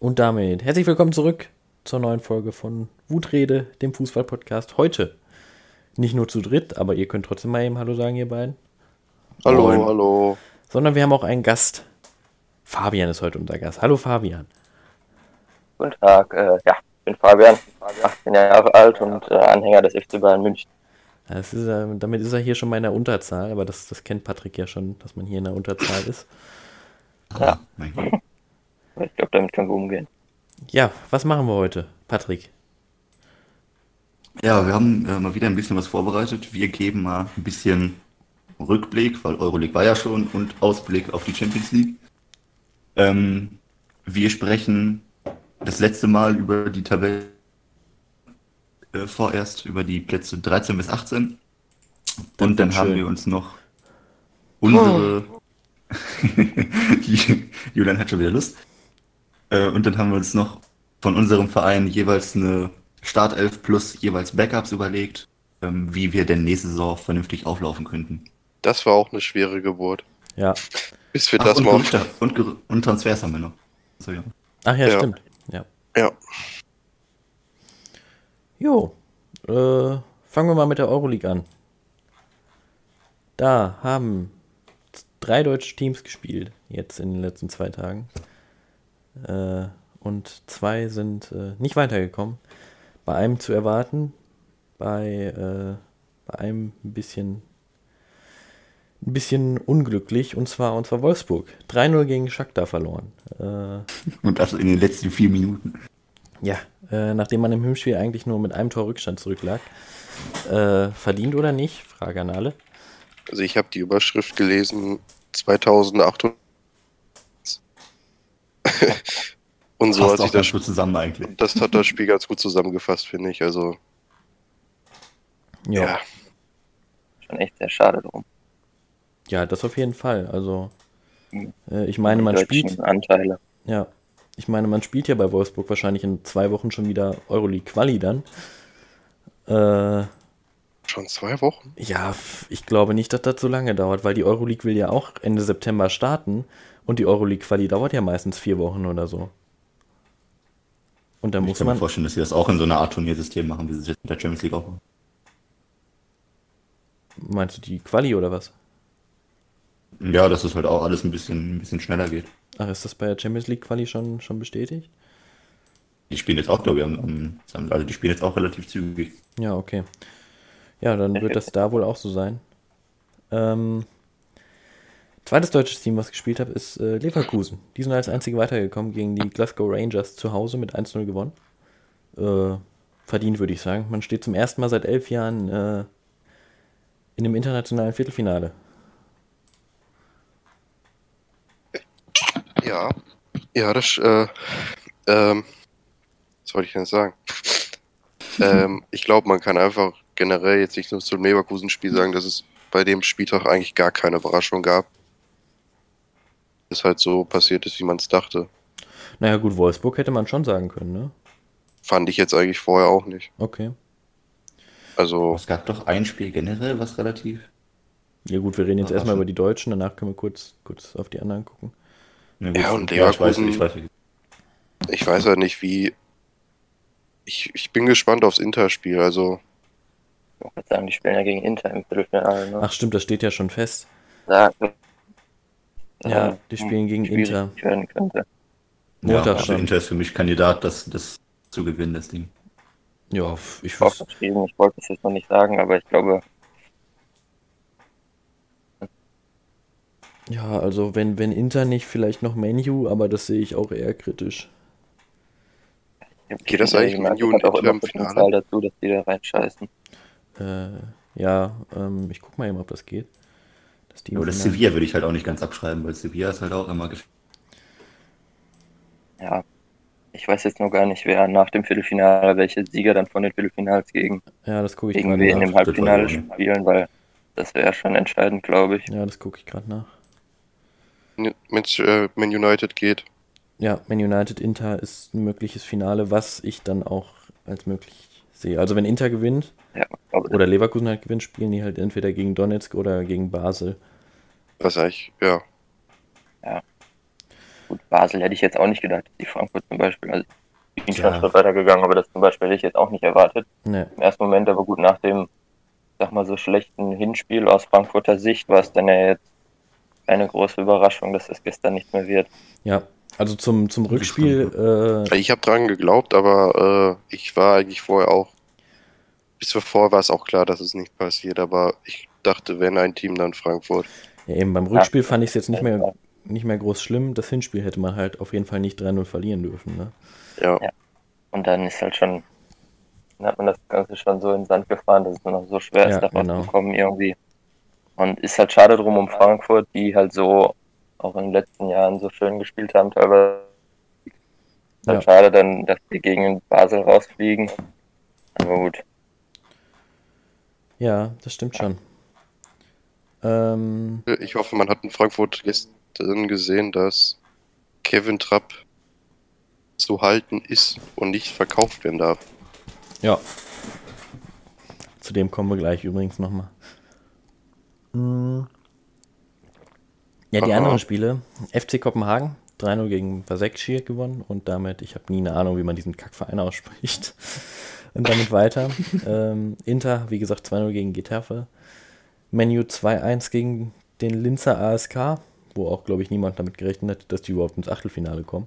Und damit herzlich willkommen zurück zur neuen Folge von Wutrede, dem Fußball-Podcast. Heute nicht nur zu dritt, aber ihr könnt trotzdem mal eben Hallo sagen, ihr beiden. Hallo, Moin. hallo. Sondern wir haben auch einen Gast. Fabian ist heute unser Gast. Hallo Fabian. Guten Tag, äh, ja, ich bin Fabian, 18 Jahre alt und äh, Anhänger des FC Bayern München. Das ist, äh, damit ist er hier schon mal in der Unterzahl, aber das, das kennt Patrick ja schon, dass man hier in der Unterzahl ist. Ja. Mein Gott. Ich glaube, damit können wir umgehen. Ja, was machen wir heute, Patrick? Ja, wir haben äh, mal wieder ein bisschen was vorbereitet. Wir geben mal ein bisschen Rückblick, weil Euroleague war ja schon, und Ausblick auf die Champions League. Ähm, wir sprechen das letzte Mal über die Tabelle äh, vorerst, über die Plätze 13 bis 18. Das Und dann wird haben schön. wir uns noch unsere. Julian hat schon wieder Lust. Äh, und dann haben wir uns noch von unserem Verein jeweils eine Startelf plus jeweils Backups überlegt, ähm, wie wir denn nächste Saison vernünftig auflaufen könnten. Das war auch eine schwere Geburt. Ja. Bis wir Ach, das und, mal und, und Transfers haben wir noch. So, ja. Ach ja, Ja. stimmt. Ja. Ja. Jo, äh, fangen wir mal mit der Euroleague an. Da haben drei deutsche Teams gespielt, jetzt in den letzten zwei Tagen. Äh, und zwei sind äh, nicht weitergekommen. Bei einem zu erwarten, bei, äh, bei einem ein bisschen, ein bisschen unglücklich, und zwar, und zwar Wolfsburg. 3-0 gegen Shakhtar verloren. Äh, Und das in den letzten vier Minuten. ja, äh, nachdem man im Hinspiel eigentlich nur mit einem Tor Rückstand zurücklag. Äh, verdient oder nicht? Frage an alle. Also ich habe die Überschrift gelesen, 2800. Und so Passt hat auch sich das, gut zusammen eigentlich. das hat das Spiel ganz gut zusammengefasst, finde ich. Also, Ja, ja. ja. Schon echt sehr schade drum. das auf jeden Fall. Also, Mhm. äh, ich meine, man spielt, Anteile. ja, ich meine, man spielt ja bei Wolfsburg wahrscheinlich in zwei Wochen schon wieder Euroleague Quali dann. Äh, Schon zwei Wochen? ja, ich glaube nicht, dass das so lange dauert, weil die Euroleague will ja auch Ende September starten und die Euroleague Quali dauert ja meistens vier Wochen oder so. Und dann Ich muss kann mir man, vorstellen, dass sie das auch in so einer Art Turniersystem machen, wie sie es jetzt mit der Champions League auch machen. meinst du die Quali oder was? Ja, dass es halt auch alles ein bisschen, ein bisschen schneller geht. Ach, ist das bei der Champions League Quali schon, schon bestätigt? Die spielen jetzt auch, glaube ich, am, am, also die spielen jetzt auch relativ zügig. Ja, okay. Ja, dann wird das da wohl auch so sein. Ähm, zweites deutsches Team, was gespielt habe, ist äh, Leverkusen. Die sind als einzige weitergekommen gegen die Glasgow Rangers zu Hause mit 1-0 gewonnen. Äh, verdient, würde ich sagen. Man steht zum ersten Mal seit elf Jahren äh, in dem internationalen Viertelfinale. Ja. Ja, das, äh, ähm, was wollte ich denn sagen? ähm, ich glaube, man kann einfach generell jetzt nicht nur zum Leverkusen-Spiel sagen, dass es bei dem Spieltag eigentlich gar keine Überraschung gab. Es halt so passiert ist, wie man es dachte. Naja, gut, Wolfsburg hätte man schon sagen können, ne? Fand ich jetzt eigentlich vorher auch nicht. Okay. Also, Es gab doch ein Spiel generell, was relativ. Ja, gut, wir reden jetzt erstmal über die Deutschen, danach können wir kurz, kurz auf die anderen gucken. Na Ja, und ich weiß, Leverkusen- ich weiß, ich weiß ja nicht, wie. Ich, ich bin gespannt aufs Interspiel. Also, Ich würde sagen, die spielen ja gegen Inter im Viertelfinale. Ne? Ach stimmt, das steht ja schon fest. Da, Ja, äh, die spielen gegen Inter. werden könnte. ja, also. Inter ist für mich Kandidat, das, das zu gewinnen, das Ding. Ja, ich hoffe. Ich wollte es jetzt noch nicht sagen, aber ich glaube, Ja, also wenn, wenn Inter nicht, vielleicht noch Menu, aber das sehe ich auch eher kritisch. Geht das eigentlich Menu hat auch und Inter immer im Finale? dazu, dass die da reinscheißen. Äh, ja, ähm, ich guck mal eben, ob das geht. Das Finale- Sevilla würde ich halt auch nicht ganz abschreiben, weil Sevilla ist halt auch immer Ja, ich weiß jetzt nur gar nicht, wer nach dem Viertelfinale, welche Sieger dann von den Viertelfinals gegen, Ja, das gucke ich gegen gerade wen nach. im Halbfinale spielen, weil das wäre schon entscheidend, glaube ich. Ja, das gucke ich gerade nach. Mit äh, Man United geht. Ja, Man United Inter ist ein mögliches Finale, was ich dann auch als möglich sehe. Also wenn Inter gewinnt Ja, aber oder Leverkusen halt gewinnt, spielen die halt entweder gegen Donetsk oder gegen Basel. Was eigentlich, ja. Gut, Basel hätte ich jetzt auch nicht gedacht, dass die Frankfurt zum Beispiel, also ich bin schon Ja. einen Schritt weitergegangen, aber das zum Beispiel hätte ich jetzt auch nicht erwartet. Ne, Im ersten Moment, aber gut, nach dem, sag mal, so schlechten Hinspiel aus Frankfurter Sicht war es dann ja jetzt eine große Überraschung, dass es gestern nicht mehr wird. ja. Also zum, zum Rückspiel, äh, Ich habe dran geglaubt, aber äh, ich war eigentlich vorher auch. Bis vorher war es auch klar, dass es nicht passiert, aber ich dachte, wenn ein Team, dann Frankfurt. ja, eben beim Rückspiel fand ich es jetzt nicht mehr, nicht mehr groß schlimm. Das Hinspiel hätte man halt auf jeden Fall nicht 3-0 verlieren dürfen. Ne? Ja, Ja. Und dann ist halt schon, dann hat man das Ganze schon so in den Sand gefahren, dass es nur noch so schwer Ja, ist, da genau. rauszukommen irgendwie. Und ist halt schade drum um Frankfurt, die halt so auch in den letzten Jahren so schön gespielt haben, teilweise. Ist halt Ja. schade dann, dass die gegen Basel rausfliegen. Aber gut. Ja, das stimmt schon. Ähm, ich hoffe, man hat in Frankfurt gestern gesehen, dass Kevin Trapp zu halten ist und nicht verkauft werden darf. ja. Zu dem kommen wir gleich übrigens nochmal. Mm. Ja, die Aha. anderen Spiele. FC Kopenhagen 3-0 gegen Vasekshir gewonnen und damit, ich habe nie eine Ahnung, wie man diesen Kackverein ausspricht. Und damit weiter. ähm, Inter, wie gesagt, 2-0 gegen Getafe. Menu 2-1 gegen den Linzer ASK, wo auch, glaube ich, niemand damit gerechnet hat, dass die überhaupt ins Achtelfinale kommen.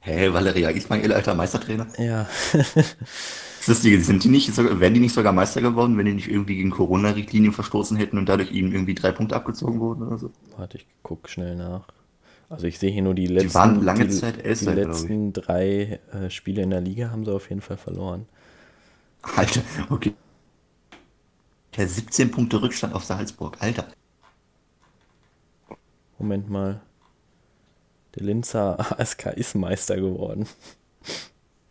Hä, Valeria Ismail, alter Meistertrainer? Ja, Ist die, sind die nicht, wären die nicht sogar Meister geworden, wenn die nicht irgendwie gegen Corona-Richtlinien verstoßen hätten und dadurch ihnen irgendwie drei Punkte abgezogen wurden oder so? warte, ich guck schnell nach. Also ich sehe hier nur die letzten, waren lange die, Zeit die glaub ich. letzten drei äh, Spiele in der Liga haben sie auf jeden Fall verloren. Alter, okay. Der 17 Punkte Rückstand auf Salzburg, Alter. Moment mal. Der Linzer ASK ist Meister geworden.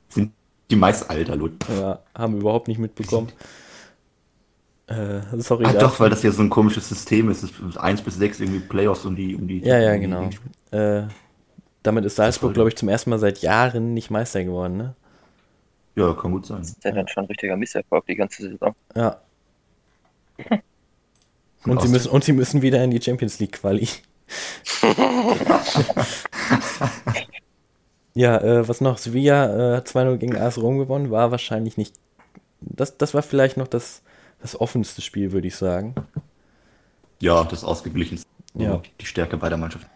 Sind die meist Alter, Lut. Ja, haben überhaupt nicht mitbekommen. Äh, sorry. Ah, da- doch, weil das ja so ein komisches System ist. Es ist 1 bis 6 irgendwie Playoffs um die. Um die Ja, ja, genau. Äh, damit ist Salzburg, glaube ich, zum ersten Mal seit Jahren nicht Meister geworden, ne? Ja, kann gut sein. Das ist ja dann schon ein richtiger Misserfolg die ganze Saison. Ja. Und sie, müssen, und sie müssen wieder in die Champions League Quali. ja, äh, was noch? Sevilla äh, hat 2-0 gegen AS Rom gewonnen, war wahrscheinlich nicht. Das, das war vielleicht noch das, das offenste Spiel, würde ich sagen. Ja, das ausgeglichenste. Ja. Die Stärke beider Mannschaften.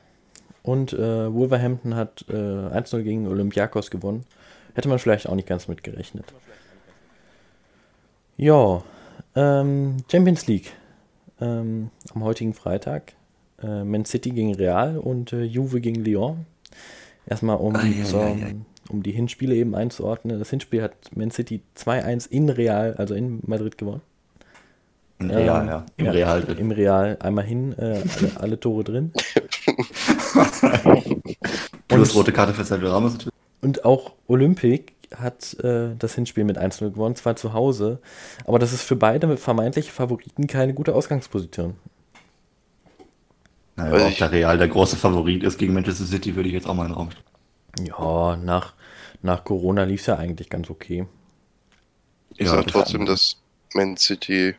Und äh, Wolverhampton hat äh, 1-0 gegen Olympiakos gewonnen. Hätte man vielleicht auch nicht ganz mit gerechnet. Ja, ähm, Champions League. Ähm, am heutigen Freitag. Äh, Man City gegen Real und äh, Juve gegen Lyon. Erstmal, um, Ei, ei, zur, ei, ei. um die Hinspiele eben einzuordnen. Das Hinspiel hat Man City 2-1 in Real, also in Madrid gewonnen. Im Ähm, Real, ja. Im ja, Real drin. Im Real einmal hin, äh, alle, alle Tore drin. Plus rote Karte für Sergio Ramos natürlich. Und auch Olympic hat äh, das Hinspiel mit 1-0 gewonnen, zwar zu Hause, aber das ist für beide vermeintliche Favoriten keine gute Ausgangsposition. Naja, Also ob ich- der Real der große Favorit ist gegen Manchester City, würde ich jetzt auch mal in den Raum stellen. Ja, nach, nach Corona lief es ja eigentlich ganz okay. Ich Ja, sag das trotzdem, dass Man City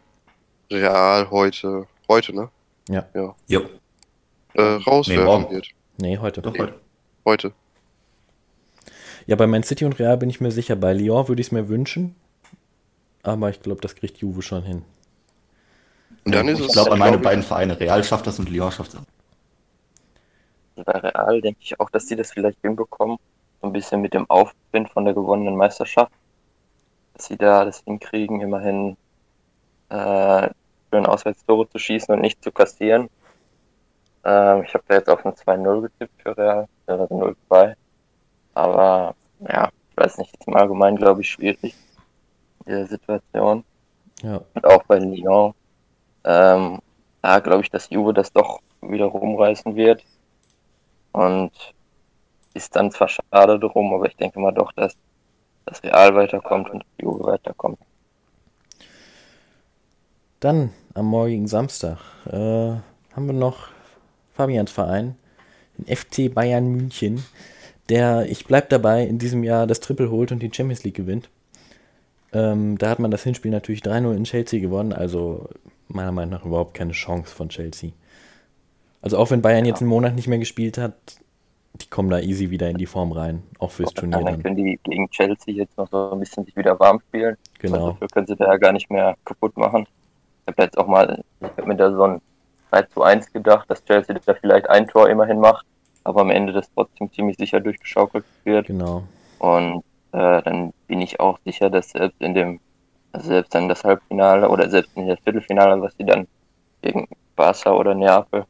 Real heute, heute, ne? Ja, Jo, Äh, rauswerfen morgen. wird. nee, heute. doch heute. Heute. Ja, bei Man City und Real bin ich mir sicher. Bei Lyon würde ich es mir wünschen, aber ich glaube, das kriegt Juve schon hin. Und dann ist ich es, glaube an meine glaub beiden Vereine. Real schafft das und Lyon schafft das. Bei Real denke ich auch, dass die das vielleicht hinbekommen. So ein bisschen mit dem Aufwind von der gewonnenen Meisterschaft. Dass sie da das hinkriegen, immerhin äh, schön Auswärtstore zu schießen und nicht zu kassieren. Ähm, ich habe da jetzt auf ein 2-0 getippt für Real, also 0-2. Aber ja, ich weiß nicht, ist im Allgemeinen, glaube ich, schwierig in dieser Situation. Ja, Und auch bei Lyon. Ähm, da glaube ich, dass Juve das doch wieder rumreißen wird. Und ist dann zwar schade drum, aber ich denke mal doch, dass das Real weiterkommt und Juve weiterkommt. Dann am morgigen Samstag äh, haben wir noch Fabians Verein, den FC Bayern München, der, ich bleib dabei, in diesem Jahr das Triple holt und die Champions League gewinnt. Ähm, da hat man das Hinspiel natürlich 3-0 in Chelsea gewonnen, also meiner Meinung nach überhaupt keine Chance von Chelsea. Also auch wenn Bayern jetzt einen Monat nicht mehr gespielt hat, die kommen da easy wieder in die Form rein, auch fürs Turnier dann dann. können die gegen Chelsea jetzt noch so ein bisschen sich wieder warm spielen. Genau. Dafür können sie da ja gar nicht mehr kaputt machen. Ich habe jetzt auch mal, ich habe mir da so ein 3 zu 1 gedacht, dass Chelsea da vielleicht ein Tor immerhin macht, aber am Ende das trotzdem ziemlich sicher durchgeschaukelt wird. Genau. Und äh, dann bin ich auch sicher, dass selbst in dem, also selbst dann das Halbfinale oder selbst in das Viertelfinale, was sie dann gegen Barca oder Neapel,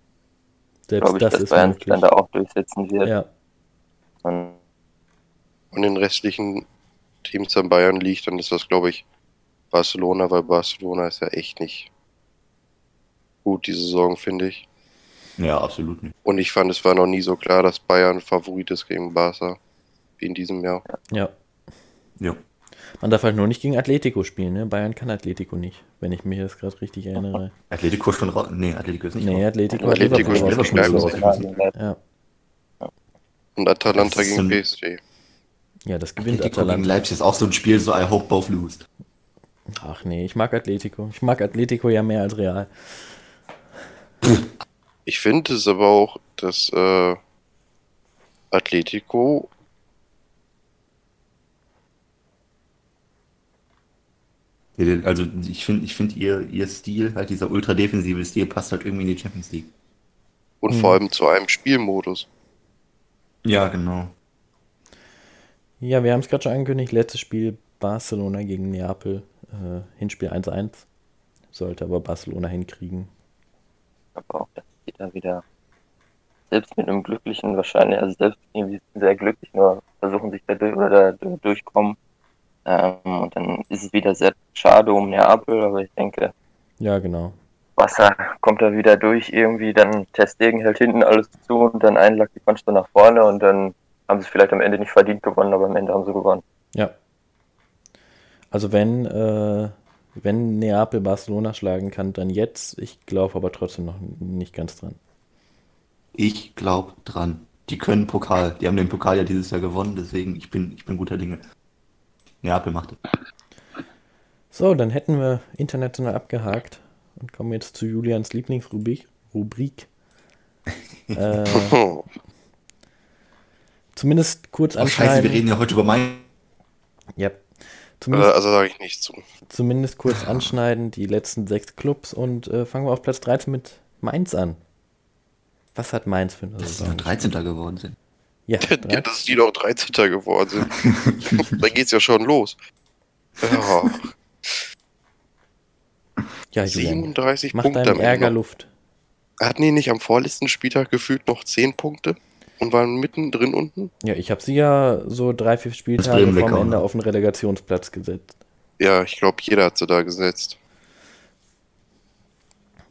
Selbst glaube ich, das dass ist Bayern sich dann da auch durchsetzen wird. Ja, Und Und den restlichen Teams an Bayern liegt, dann ist das, glaube ich, Barcelona, weil Barcelona ist ja echt nicht gut diese Saison, finde ich. Ja, absolut nicht. Und ich fand, es war noch nie so klar, dass Bayern Favorit ist gegen Barca wie in diesem Jahr. ja. Ja. Man darf halt nur nicht gegen Atletico spielen, ne? Bayern kann Atletico nicht, wenn ich mich jetzt gerade richtig erinnere. Atletico schon raus. Nee, Atletico ist nicht Nee, raus. Atletico hat Atletico Liverpool spielt rausgeschmissen. Leipzig. Ja. Und Atalanta ist gegen PSG. ja, das gewinnt Atletico gegen Atalanta. Leipzig ist auch so ein Spiel, so I hope both lose. Ach nee, ich mag Atletico. Ich mag Atletico ja mehr als Real. Ich finde es aber auch, dass äh, Atletico Also ich finde, ich finde ihr, ihr Stil, halt dieser ultra defensive Stil, passt halt irgendwie in die Champions League. und Mhm. vor allem zu einem Spielmodus. Ja, genau. Ja, wir haben es gerade schon angekündigt. Letztes Spiel Barcelona gegen Neapel. Äh, Hinspiel 1-1. Sollte aber Barcelona hinkriegen. aber auch, dass die da wieder selbst mit einem glücklichen wahrscheinlich, also selbst irgendwie sehr glücklich nur versuchen sich da durch oder da du- durchkommen. Ähm, und dann ist es wieder sehr schade um Neapel, aber ich denke, Ja, genau. Wasser kommt da wieder durch irgendwie, dann Testegen hält hinten alles zu und dann ein Lucky Punch so nach vorne und dann haben sie es vielleicht am Ende nicht verdient gewonnen, aber am Ende haben sie gewonnen. Ja. Also wenn, äh, wenn Neapel Barcelona schlagen kann, dann jetzt. Ich glaube aber trotzdem noch nicht ganz dran. Ich glaube dran. Die können Pokal. Die haben den Pokal ja dieses Jahr gewonnen, deswegen ich bin, ich bin guter Dinge. Neapel macht es. So, dann hätten wir international abgehakt und kommen jetzt zu Julians Lieblingsrubrik. Rubrik. äh, zumindest kurz Oh, scheiße, wir reden ja heute über mein. ja. Äh, Zumindest, also sage ich nicht zu. zumindest kurz anschneiden, die letzten sechs Clubs und äh, fangen wir auf Platz 13 mit Mainz an. Was hat Mainz für eine Dass sie Saison? nur 13. geworden sind. Ja, Ja, 13. dass die noch 13. geworden sind. da geht's ja schon los. Ja, ja Julian, 37 mach Punkte deinem Ärger. Luft. Hatten die nicht am vorletzten Spieltag gefühlt noch 10 Punkte und waren mittendrin unten? Ja, ich habe sie ja so drei, vier Spieltage vom Ende ne? auf den Relegationsplatz gesetzt. Ja, ich glaube, jeder hat sie da gesetzt.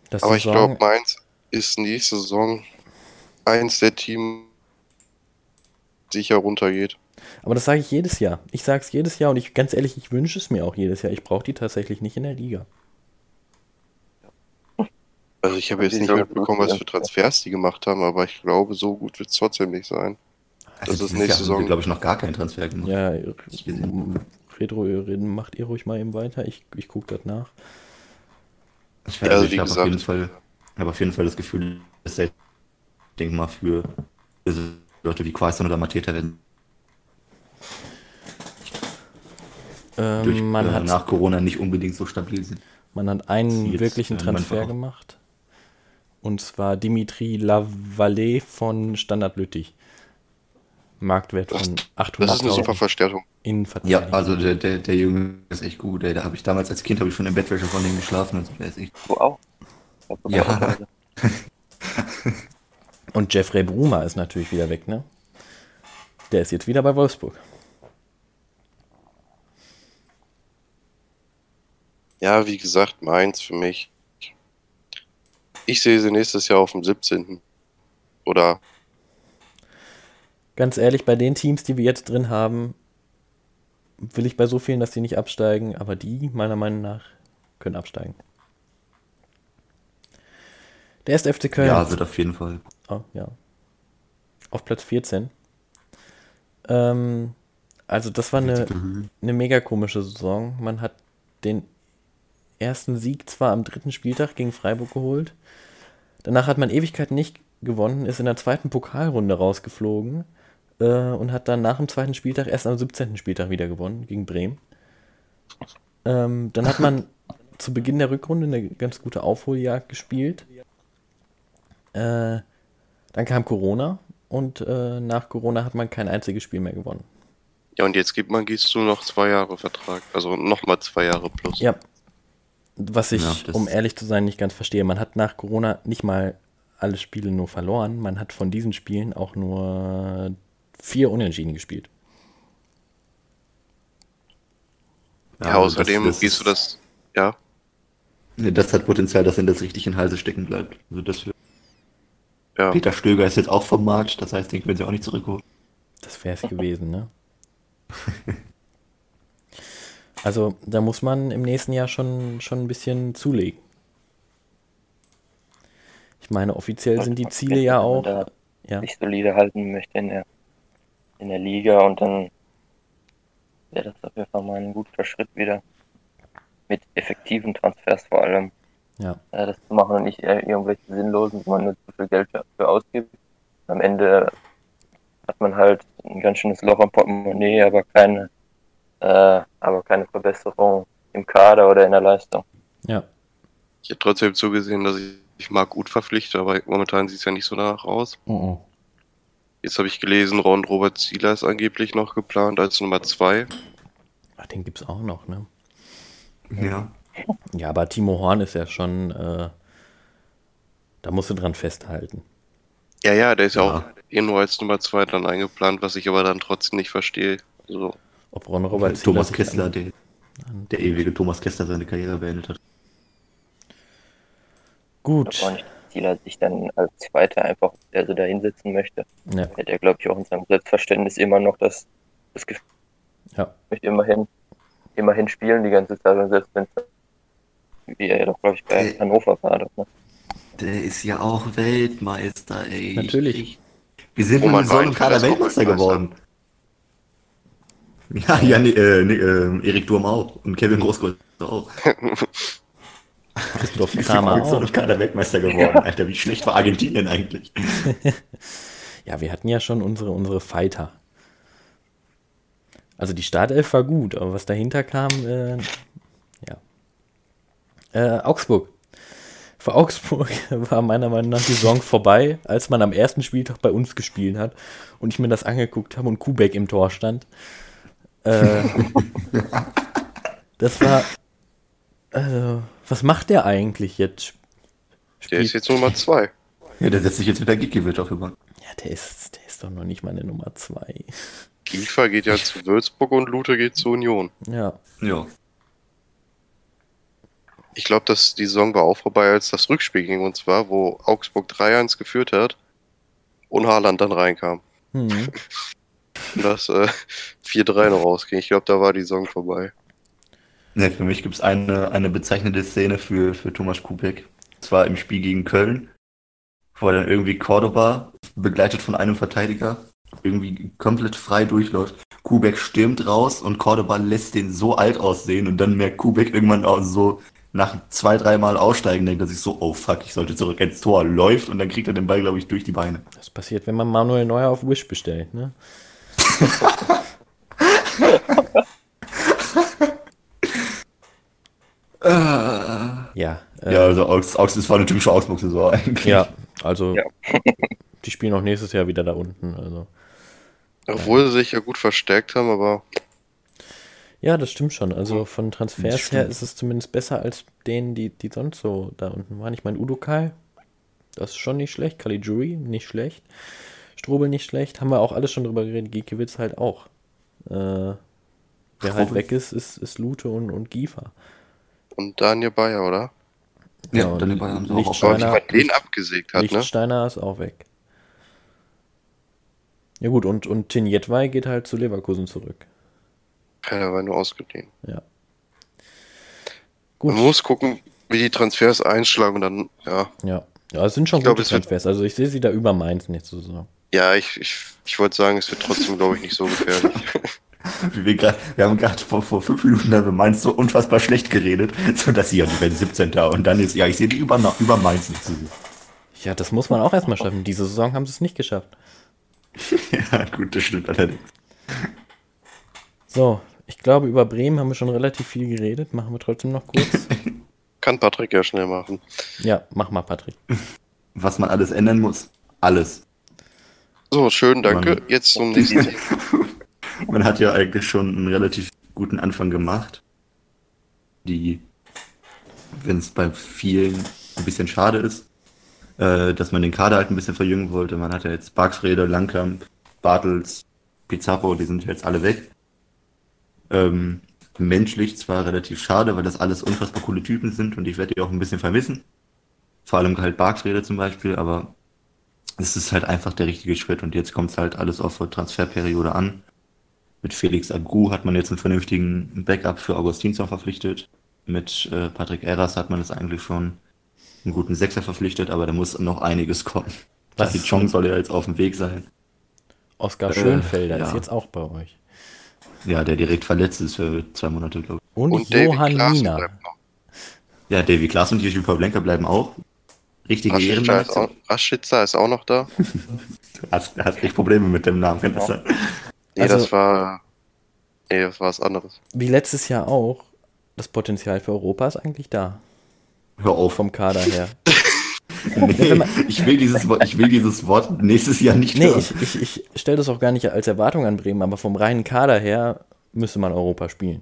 Das Aber ich Saison- glaube, Mainz ist nächste Saison eins der Teams, sicher runtergeht. Aber das sage ich jedes Jahr. Ich sage es jedes Jahr und ich ganz ehrlich, ich wünsche es mir auch jedes Jahr. Ich brauche die tatsächlich nicht in der Liga. Also ich habe jetzt nicht mitbekommen, was für Transfers die gemacht haben, aber ich glaube, so gut wird es trotzdem nicht sein. Also Das ist nächste Jahr Saison. glaube ich, noch gar keinen Transfer gemacht. Ja, reden, macht ihr ruhig mal eben weiter. Ich, ich gucke das nach. Ich, Ja, also ich habe auf, jeden Fall- habe auf jeden Fall das Gefühl, dass der, ich denke mal, für Leute wie Quaison oder Mateta werden durch, Ähm, man, äh, hat, nach Corona nicht unbedingt so stabil sind. man hat einen wirklichen äh, Transfer gemacht. Und zwar Dimitri Lavallee von Standard Lüttich. Marktwert von Das ist eine super 800.000 Verstärkung. Ja, also der, der, der Junge ist echt gut, ey. Da habe ich damals als Kind habe ich schon in Bettwäsche von dem geschlafen und so. Der ist echt. Du Ja. Und Jeffrey Bruma ist natürlich wieder weg, ne? Der ist jetzt wieder bei Wolfsburg. Ja, wie gesagt, Mainz für mich. Ich sehe sie nächstes Jahr auf dem 17. Oder Ganz ehrlich, bei den Teams, die wir jetzt drin haben, will ich bei so vielen, dass die nicht absteigen, aber die, meiner Meinung nach, können absteigen. Der ist FC Köln. Ja, wird auf jeden Fall. Oh, ja. Auf Platz 14. Ähm, also das war eine, eine mega komische Saison. Man hat den ersten Sieg zwar am dritten Spieltag gegen Freiburg geholt. Danach hat man Ewigkeiten nicht gewonnen, ist in der zweiten Pokalrunde rausgeflogen äh, und hat dann nach dem zweiten Spieltag erst am 17. Spieltag wieder gewonnen gegen Bremen. Ähm, dann hat man zu Beginn der Rückrunde eine ganz gute Aufholjagd gespielt. Äh, dann kam Corona und äh, nach Corona hat man kein einziges Spiel mehr gewonnen. Ja, und jetzt gibt man Gießu noch zwei Jahre Vertrag. Also nochmal zwei Jahre plus. Ja. Was ich, Ja, das- um ehrlich zu sein, nicht ganz verstehe. Man hat nach Corona nicht mal alle Spiele nur verloren. Man hat von diesen Spielen auch nur vier Unentschieden gespielt. Ja, außerdem das, gehst du das. Ja, Ja, Das hat Potenzial, dass er das richtig in den Halse stecken bleibt. Also das ja. Peter Stöger ist jetzt auch vom Markt, das heißt, den können sie auch nicht zurückholen. Das wäre es gewesen, ne? Also, da muss man im nächsten Jahr schon, schon ein bisschen zulegen. Ich meine, offiziell sind die Ziele ja auch. Ja, sich solide halten möchte in der, in der Liga und dann wäre das auf jeden Fall mal ein guter Schritt wieder. Mit effektiven Transfers vor allem. ja. äh, das zu machen und nicht irgendwelche sinnlosen, wo man nur zu viel Geld dafür ausgibt. Am Ende hat man halt ein ganz schönes Loch am Portemonnaie, aber keine, äh, aber keine Verbesserung im Kader oder in der Leistung. Ja, Ich hätte trotzdem zugesehen, dass ich, ich Marc gut verpflichte, aber momentan sieht es ja nicht so danach aus. oh, oh. Jetzt habe ich gelesen, Ron Robert Zieler ist angeblich noch geplant als Nummer zwei. Ach, den gibt's auch noch, ne? Ja. Ja, aber Timo Horn ist ja schon, äh, da musst du dran festhalten. Ja, ja, der ist ja, Ja. auch eh nur als Nummer zwei dann eingeplant, was ich aber dann trotzdem nicht verstehe. Also, Ob Ron Robert Zieler Thomas Kessler, an- der, der ewige Thomas Kessler seine Karriere beendet hat. Gut. glaube auch nicht, dass Ziel halt sich dann als Zweiter einfach also da hinsetzen möchte. Ja, Hätte er, glaube ich, auch in seinem Selbstverständnis immer noch das, das Gefühl, ja. möchte immerhin, immerhin spielen die ganze Zeit und selbst wenn es wie er ja doch, glaube ich, bei Äh, Hannover war. Doch, ne? Der ist ja auch Weltmeister, ey. Natürlich. Ich, wir sind Roman mit so einem Kader Weltmeister. geworden. Ja, ja, nee, äh, nee, äh, Erik Durm auch. Und Kevin Großkreuz auch. Christoph Kramer so auch. einem Kader Weltmeister geworden. Alter, wie schlecht war Argentinien eigentlich? Ja, wir hatten ja schon unsere, unsere Fighter. Also die Startelf war gut, aber was dahinter kam, äh, ja. Äh, Augsburg. Für Augsburg war meiner Meinung nach die Saison vorbei, als man am ersten Spieltag bei uns gespielt hat und ich mir das angeguckt habe und Kubek im Tor stand. Äh, das war. Also, was macht der eigentlich jetzt? der ist jetzt Nummer zwei. Ja, der setzt sich jetzt wieder Gikiewicz auf die Bank. Ja, der ist, der ist doch noch nicht mal eine Nummer 2. Kiefer geht ja zu Würzburg und Lute geht zu Union. Ja, Ja. Ich glaube, dass die Saison war auch vorbei, als das Rückspiel gegen uns war, wo Augsburg 3-1 geführt hat und Haaland dann reinkam. hm. Und das äh, 4-3 noch rausging. Ich glaube, da war die Saison vorbei. Ne, für mich gibt es eine, eine bezeichnende Szene für, für Thomas Kubek. Zwar im Spiel gegen Köln, wo er dann irgendwie Cordoba, begleitet von einem Verteidiger, irgendwie komplett frei durchläuft. Kubek stürmt raus und Cordoba lässt den so alt aussehen und dann merkt Kubek irgendwann auch so nach zwei, dreimal aussteigen, denkt er sich so, oh fuck, ich sollte zurück ins Tor, läuft und dann kriegt er den Ball, glaube ich, durch die Beine. das passiert, wenn man Manuel Neuer auf Wish bestellt, ne? Ja, äh, Ja, also Augs, Augs, das war eine typische Augsburg-Saison eigentlich. ja, also Ja. die spielen auch nächstes Jahr wieder da unten. Also. Obwohl sie sich ja gut verstärkt haben, aber Ja, das stimmt schon. Also von Transfers her ist es zumindest besser als denen, die, die sonst so da unten waren. Ich meine, Udo Kai, das ist schon nicht schlecht. Caligiuri, nicht schlecht. Strobel nicht schlecht. Haben wir auch alles schon drüber geredet. Giekewitz halt auch. Äh, wer halt Strobel. weg ist, ist, ist Lute und, und Giefer. und Daniel Bayer, oder? Ja, und dann haben sie auch Weil den abgesägt hat, ne? Lichtsteiner ist auch weg. Ja gut, und, und Tin Jedwai geht halt zu Leverkusen zurück. Ja, der war nur ausgeliehen. Ja. Gut. Man muss gucken, wie die Transfers einschlagen und dann, ja. Ja. Ja, es sind schon Ich glaub, gute wird- Transfers. Also ich sehe sie da über Mainz nächste Saison. Ja, ich, ich, ich wollte sagen, es wird trotzdem, glaube ich, nicht so gefährlich. Wie wir, grad, wir haben gerade vor, vor fünf Minuten über Mainz so unfassbar schlecht geredet, so dass sie ja, die werden 17. Und dann ist, ja, ich sehe die über, über Mainz nicht zu sehen. Ja, das muss man auch erstmal schaffen. Diese Saison haben sie es nicht geschafft. ja, gut, das stimmt allerdings. So, ich glaube, über Bremen haben wir schon relativ viel geredet. Machen wir trotzdem noch kurz. Kann Patrick ja schnell machen. ja, mach mal, Patrick. Was man alles ändern muss. Alles. So, schön, danke. Mann. Jetzt zum nächsten. Man hat ja eigentlich schon einen relativ guten Anfang gemacht. Die, wenn es bei vielen ein bisschen schade ist, äh, dass man den Kader halt ein bisschen verjüngen wollte. Man hat ja jetzt Barksrede, Langkamp, Bartels, Pizarro, die sind jetzt alle weg. Ähm, menschlich zwar relativ schade, weil das alles unfassbar coole Typen sind und ich werde die auch ein bisschen vermissen. Vor allem halt Barksrede zum Beispiel, aber es ist halt einfach der richtige Schritt und jetzt kommt es halt alles auf die Transferperiode an. Mit Felix Agu hat man jetzt einen vernünftigen Backup für Augustinsson verpflichtet. Mit äh, Patrick Eras hat man es eigentlich schon einen guten Sechser verpflichtet, aber da muss noch einiges kommen. Was? Die Chong soll ja jetzt auf dem Weg sein. Oskar Äh, Schönfelder ja. ist jetzt auch bei euch. Ja, der direkt verletzt ist für zwei Monate, glaube ich. Und, Und Johann Nina. Ja, Davy Klaas und Jiří Pavlenka bleiben auch. Richtige Raschitzer ist, Ehrenmänner. auch, Raschitzer ist auch noch da. Hast, hast echt Probleme mit dem Namen, kann das sein? Nee, Also- das war. Nee, das war was anderes. Wie letztes Jahr auch. Das Potenzial für Europa ist eigentlich da. Hör auf. Vom Kader her. Nee, ich, will dieses Wort, ich will dieses Wort nächstes Jahr nicht Nee, hören. ich, ich, ich stelle das auch gar nicht als Erwartung an Bremen, aber vom reinen Kader her müsste man Europa spielen.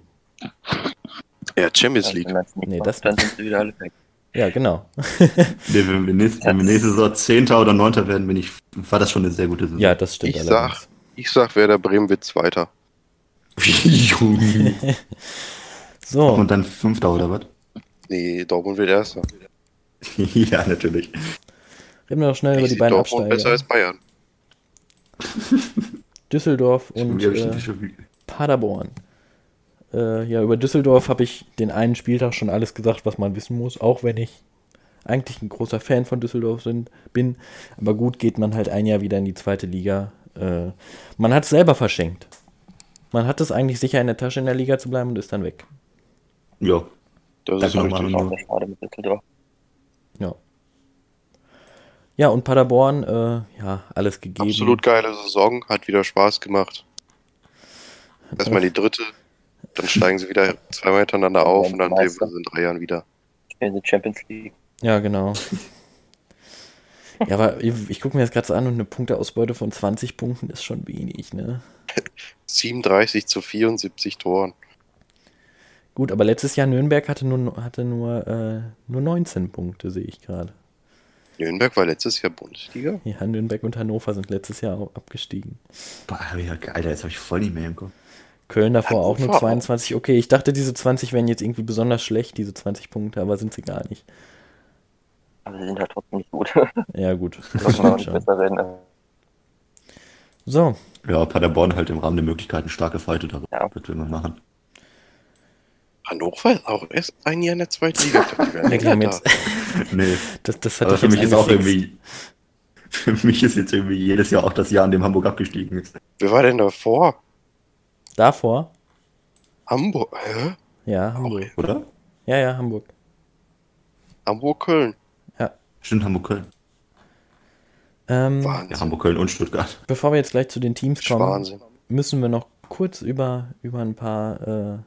Ja, Champions League. Nee, das- dann sind sie wieder alle weg. Ja, genau. Nee, wenn, wir nächste, wenn wir nächste Saison Zehnter oder Neunter werden, bin ich, war das schon eine sehr gute Saison. Ja, das stimmt Ich sag, ich sag, Werder Bremen wird Zweiter. Junge. So, Und dann Fünfter oder was? Nee, Dortmund wird Erster. ja, natürlich. reden wir noch schnell über Ich die sehe beiden Dortmund besser Absteiger. als Bayern. Düsseldorf und äh, Paderborn. Äh, ja, über Düsseldorf habe ich den einen Spieltag schon alles gesagt, was man wissen muss, auch wenn ich eigentlich ein großer Fan von Düsseldorf sind, bin. Aber gut, geht man halt ein Jahr wieder in die zweite Liga. Äh, man hat es selber verschenkt. Man hat es eigentlich sicher in der Tasche in der Liga zu bleiben und ist dann weg. Ja, Das Das ist richtig. Auch schade mit Düsseldorf. Ja. Ja, und Paderborn, äh, ja, alles gegeben. Absolut geile Saison, hat wieder Spaß gemacht. Erstmal die dritte, dann steigen sie wieder zweimal hintereinander auf und dann sehen wir sie in drei Jahren wieder. Spielen sie Champions League. Ja, genau. ja, aber ich, ich gucke mir das gerade so an und eine Punkteausbeute von 20 Punkten ist schon wenig, ne? 37 zu 74 Toren. Gut, aber letztes Jahr Nürnberg hatte nur, hatte nur, äh, nur 19 Punkte, sehe ich gerade. Nürnberg war letztes Jahr Bundesliga. Ja, Nürnberg und Hannover sind letztes Jahr auch abgestiegen. Boah, ja, geil, das habe ich voll nicht mehr im Kopf. Köln davor auch nur Hannover auch. 22. Okay, ich dachte, diese 20 wären jetzt irgendwie besonders schlecht, diese 20 Punkte, aber sind sie gar nicht. Aber sie sind halt trotzdem nicht gut. Ja, gut. Das nicht besser werden. Also, So, Ja, Paderborn halt im Rahmen der Möglichkeiten stark gefeitet, aber Ja. was will man machen? Hannover ist auch erst ein Jahr in der zweiten Liga. Nee, das, das hat aber für mich ist auch irgendwie, für mich ist jetzt irgendwie jedes Jahr auch das Jahr, an dem Hamburg abgestiegen ist. Wer war denn davor? Davor? Hamburg. Hä? Ja, Hamburg. Oder? Ja, ja, Hamburg. Hamburg, Köln. Stimmt, Hamburg-Köln. Ähm, Ja, Wahnsinn. Hamburg-Köln und Stuttgart. bevor wir jetzt gleich zu den Teams kommen, Wahnsinn. müssen wir noch kurz über, über ein paar äh,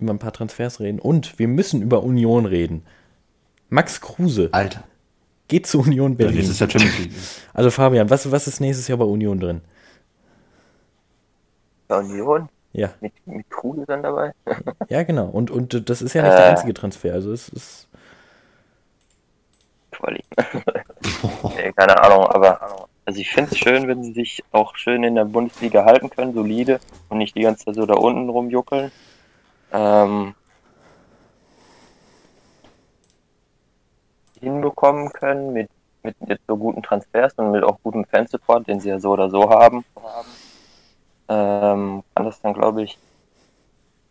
über ein paar Transfers reden. Und wir müssen über Union reden. Max Kruse Alter. geht zu Union Ja, Berlin. nächstes Jahr Champions League. also Fabian, was, was ist nächstes Jahr bei Union drin? Union Ja, mit, mit Kruse dann dabei. ja genau. Und, und das ist ja nicht der Äh. einzige Transfer. Also es ist Quali. nee, keine Ahnung, aber also ich finde es schön, wenn sie sich auch schön in der Bundesliga halten können, solide und nicht die ganze Zeit so da unten rumjuckeln. Ähm, hinbekommen können mit, mit jetzt so guten Transfers und mit auch gutem Fansupport, den sie ja so oder so haben, ähm, kann das dann, glaube ich,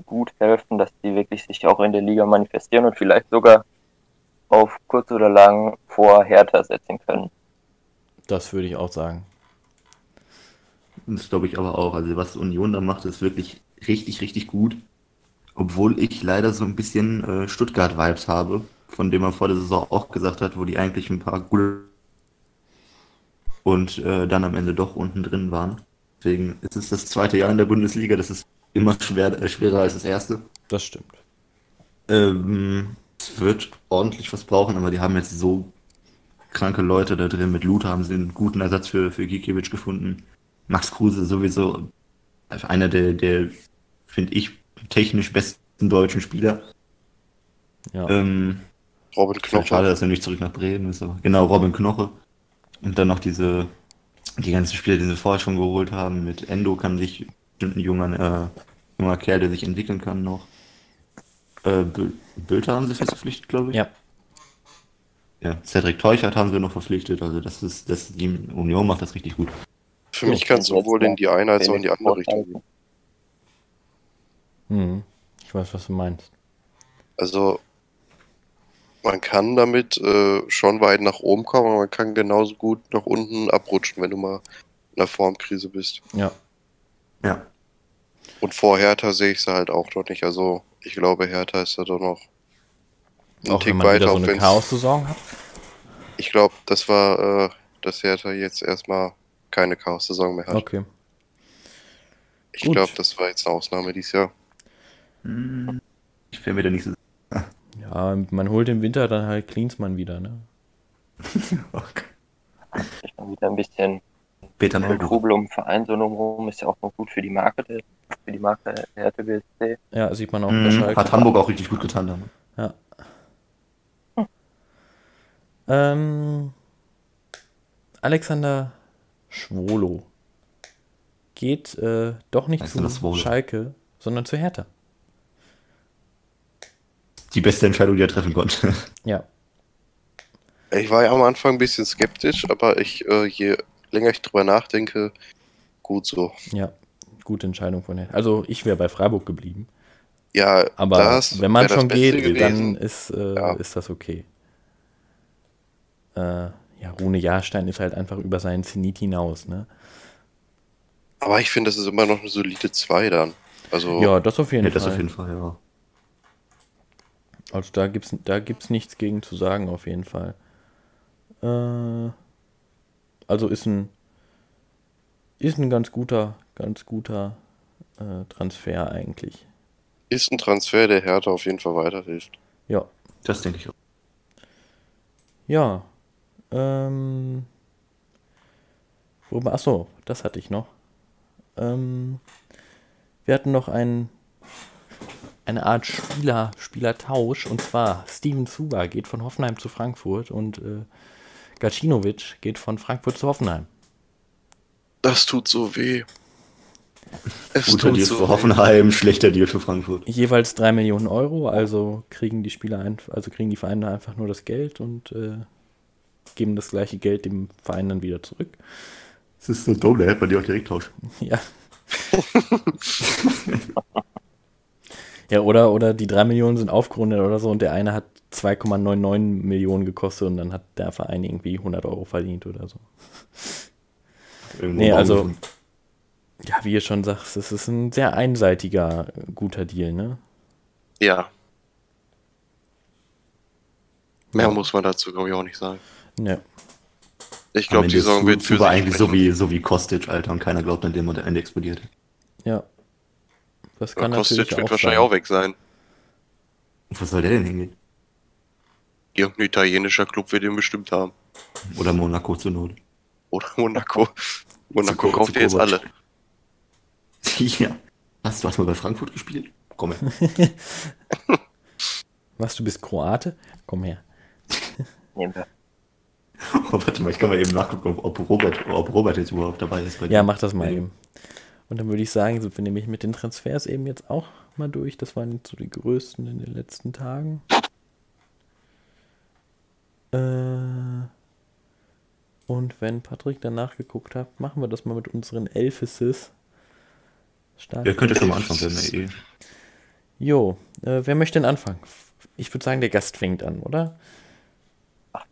gut helfen, dass die wirklich sich auch in der Liga manifestieren und vielleicht sogar auf kurz oder lang vor Hertha setzen können. das würde ich auch sagen. Das glaube ich aber auch. Also was Union da macht, ist wirklich richtig, richtig gut. Obwohl ich leider so ein bisschen äh, Stuttgart-Vibes habe. von dem man vor der Saison auch gesagt hat, wo die eigentlich ein paar gute und äh, dann am Ende doch unten drin waren. Deswegen ist es das zweite Jahr in der Bundesliga, das ist immer schwer, äh, schwerer als das erste. Das stimmt. Ähm, es wird ordentlich was brauchen, aber die haben jetzt so kranke Leute da drin. Mit Luther haben sie einen guten Ersatz für, für Gikiewicz gefunden. Max Kruse sowieso einer der, der finde ich, technisch besten deutschen Spieler. Ja. Ähm, Robin Knoche. Schade, dass er nicht zurück nach Bremen ist. Aber genau, Robin Knoche. Und dann noch diese, die ganzen Spieler, die sie vorher schon geholt haben. Mit Endo kann sich bestimmt ein junger, äh, junger Kerl, der sich entwickeln kann, noch. Äh, Bülter haben sie fest verpflichtet, glaube ich. Ja. Ja, Cedric Teuchert haben sie noch verpflichtet. Also das ist, das, die Union macht das richtig gut. Für mich kann es sowohl in die eine als auch in die andere Richtung gehen. Hm. Ich weiß, was du meinst. Also, man kann damit äh, schon weit nach oben kommen, aber man kann genauso gut nach unten abrutschen, wenn du mal in einer Formkrise bist. Ja. Ja. Und vor Hertha sehe ich sie halt auch noch nicht. Also, ich glaube, Hertha ist da doch noch ein auch Tick wenn man weiter. Wieder so eine Chaos-Saison hat? Ich glaube, das war, äh, dass Hertha jetzt erstmal keine Chaos-Saison mehr hat. Okay. Ich glaube, das war jetzt eine Ausnahme dieses Jahr. Ich fällt mir da nicht so. Ja, man holt im Winter dann halt Klinsmann wieder, ne? okay. wieder ein bisschen Peter Trubel um Verein so rum ist ja auch noch gut für die Marke, für die Marke Hertha BSC. Ja, sieht man auch. Mhm, hat Hamburg auch richtig gut getan damit. Ja. Hm. Ähm, Alexander Schwolo geht äh, doch nicht zu Schalke, sondern zu Hertha. Die beste Entscheidung, die er treffen konnte. Ja. Ich war ja am Anfang ein bisschen skeptisch, aber ich, äh, je länger ich drüber nachdenke, gut so. Ja, gute Entscheidung von Hertha. Also ich wäre bei Freiburg geblieben. Ja, aber das wenn man schon geht, gewesen. dann ist, äh, ja. ist das okay. Äh, ja, Rune Jahrstein ist halt einfach über seinen Zenit hinaus, ne? Aber ich finde, das ist immer noch eine solide 2 dann. Also, ja, das auf jeden ja, Fall. Das auf jeden Fall, ja. Also da gibt's, da gibt's nichts gegen zu sagen, auf jeden Fall. Äh, also ist ein, ist ein ganz guter, ganz guter äh, Transfer eigentlich. Ist ein Transfer, der Hertha auf jeden Fall weiterhilft. Ja. Das denke ich auch. Ja, ähm. Wobei, achso, das hatte ich noch. Ähm, wir hatten noch ein, eine Art Spieler, Spielertausch und zwar Steven Zuba geht von Hoffenheim zu Frankfurt und äh, Gacinovic geht von Frankfurt zu Hoffenheim. Das tut so weh. Es Guter Deal so für Hoffenheim, schlechter Deal für Frankfurt. Jeweils 3 Millionen Euro, also kriegen die Spieler einfach, also kriegen die Vereine einfach nur das Geld und äh, geben das gleiche Geld dem Verein dann wieder zurück. Das ist so dumm, da hätte man die auch direkt tauschen. Ja. ja, oder, oder die 3 Millionen sind aufgerundet oder so und der eine hat 2,99 Millionen gekostet und dann hat der Verein irgendwie 100 Euro verdient oder so. Irgendwo nee, also, ja, wie ihr schon sagt, es ist ein sehr einseitiger, guter Deal, ne? Ja. Mehr ja. muss man dazu, glaube ich, auch nicht sagen. Ja. Ich glaube, die Saison wird für sich eigentlich so wie, so wie Kostic, Alter, und keiner glaubt an dem und der Ende explodiert. Ja. Das kann ja, Kostic wird wahrscheinlich auch weg sein. Wo soll der denn hingehen? Irgendein italienischer Club wird ihn bestimmt haben. Oder Monaco zur Not. Oder Monaco. Monaco kauft ihr jetzt alle. Ja. Hast du hast mal bei Frankfurt gespielt? Komm her. Was, du bist Kroate? Komm her. Wir. Oh, warte mal, ich kann mal eben nachgucken, ob Robert, ob Robert jetzt überhaupt dabei ist. ja, mach das mal eben. Und dann würde ich sagen, sind wir nämlich mit den Transfers eben jetzt auch mal durch. Das waren jetzt so die größten in den letzten Tagen. Äh, und wenn Patrick danach geguckt hat, machen wir das mal mit unseren Elfises. Ihr könnt ja schon mal anfangen, wenn wir eh. Jo, äh, wer möchte denn anfangen? Ich würde sagen, der Gast fängt an, oder? Ach,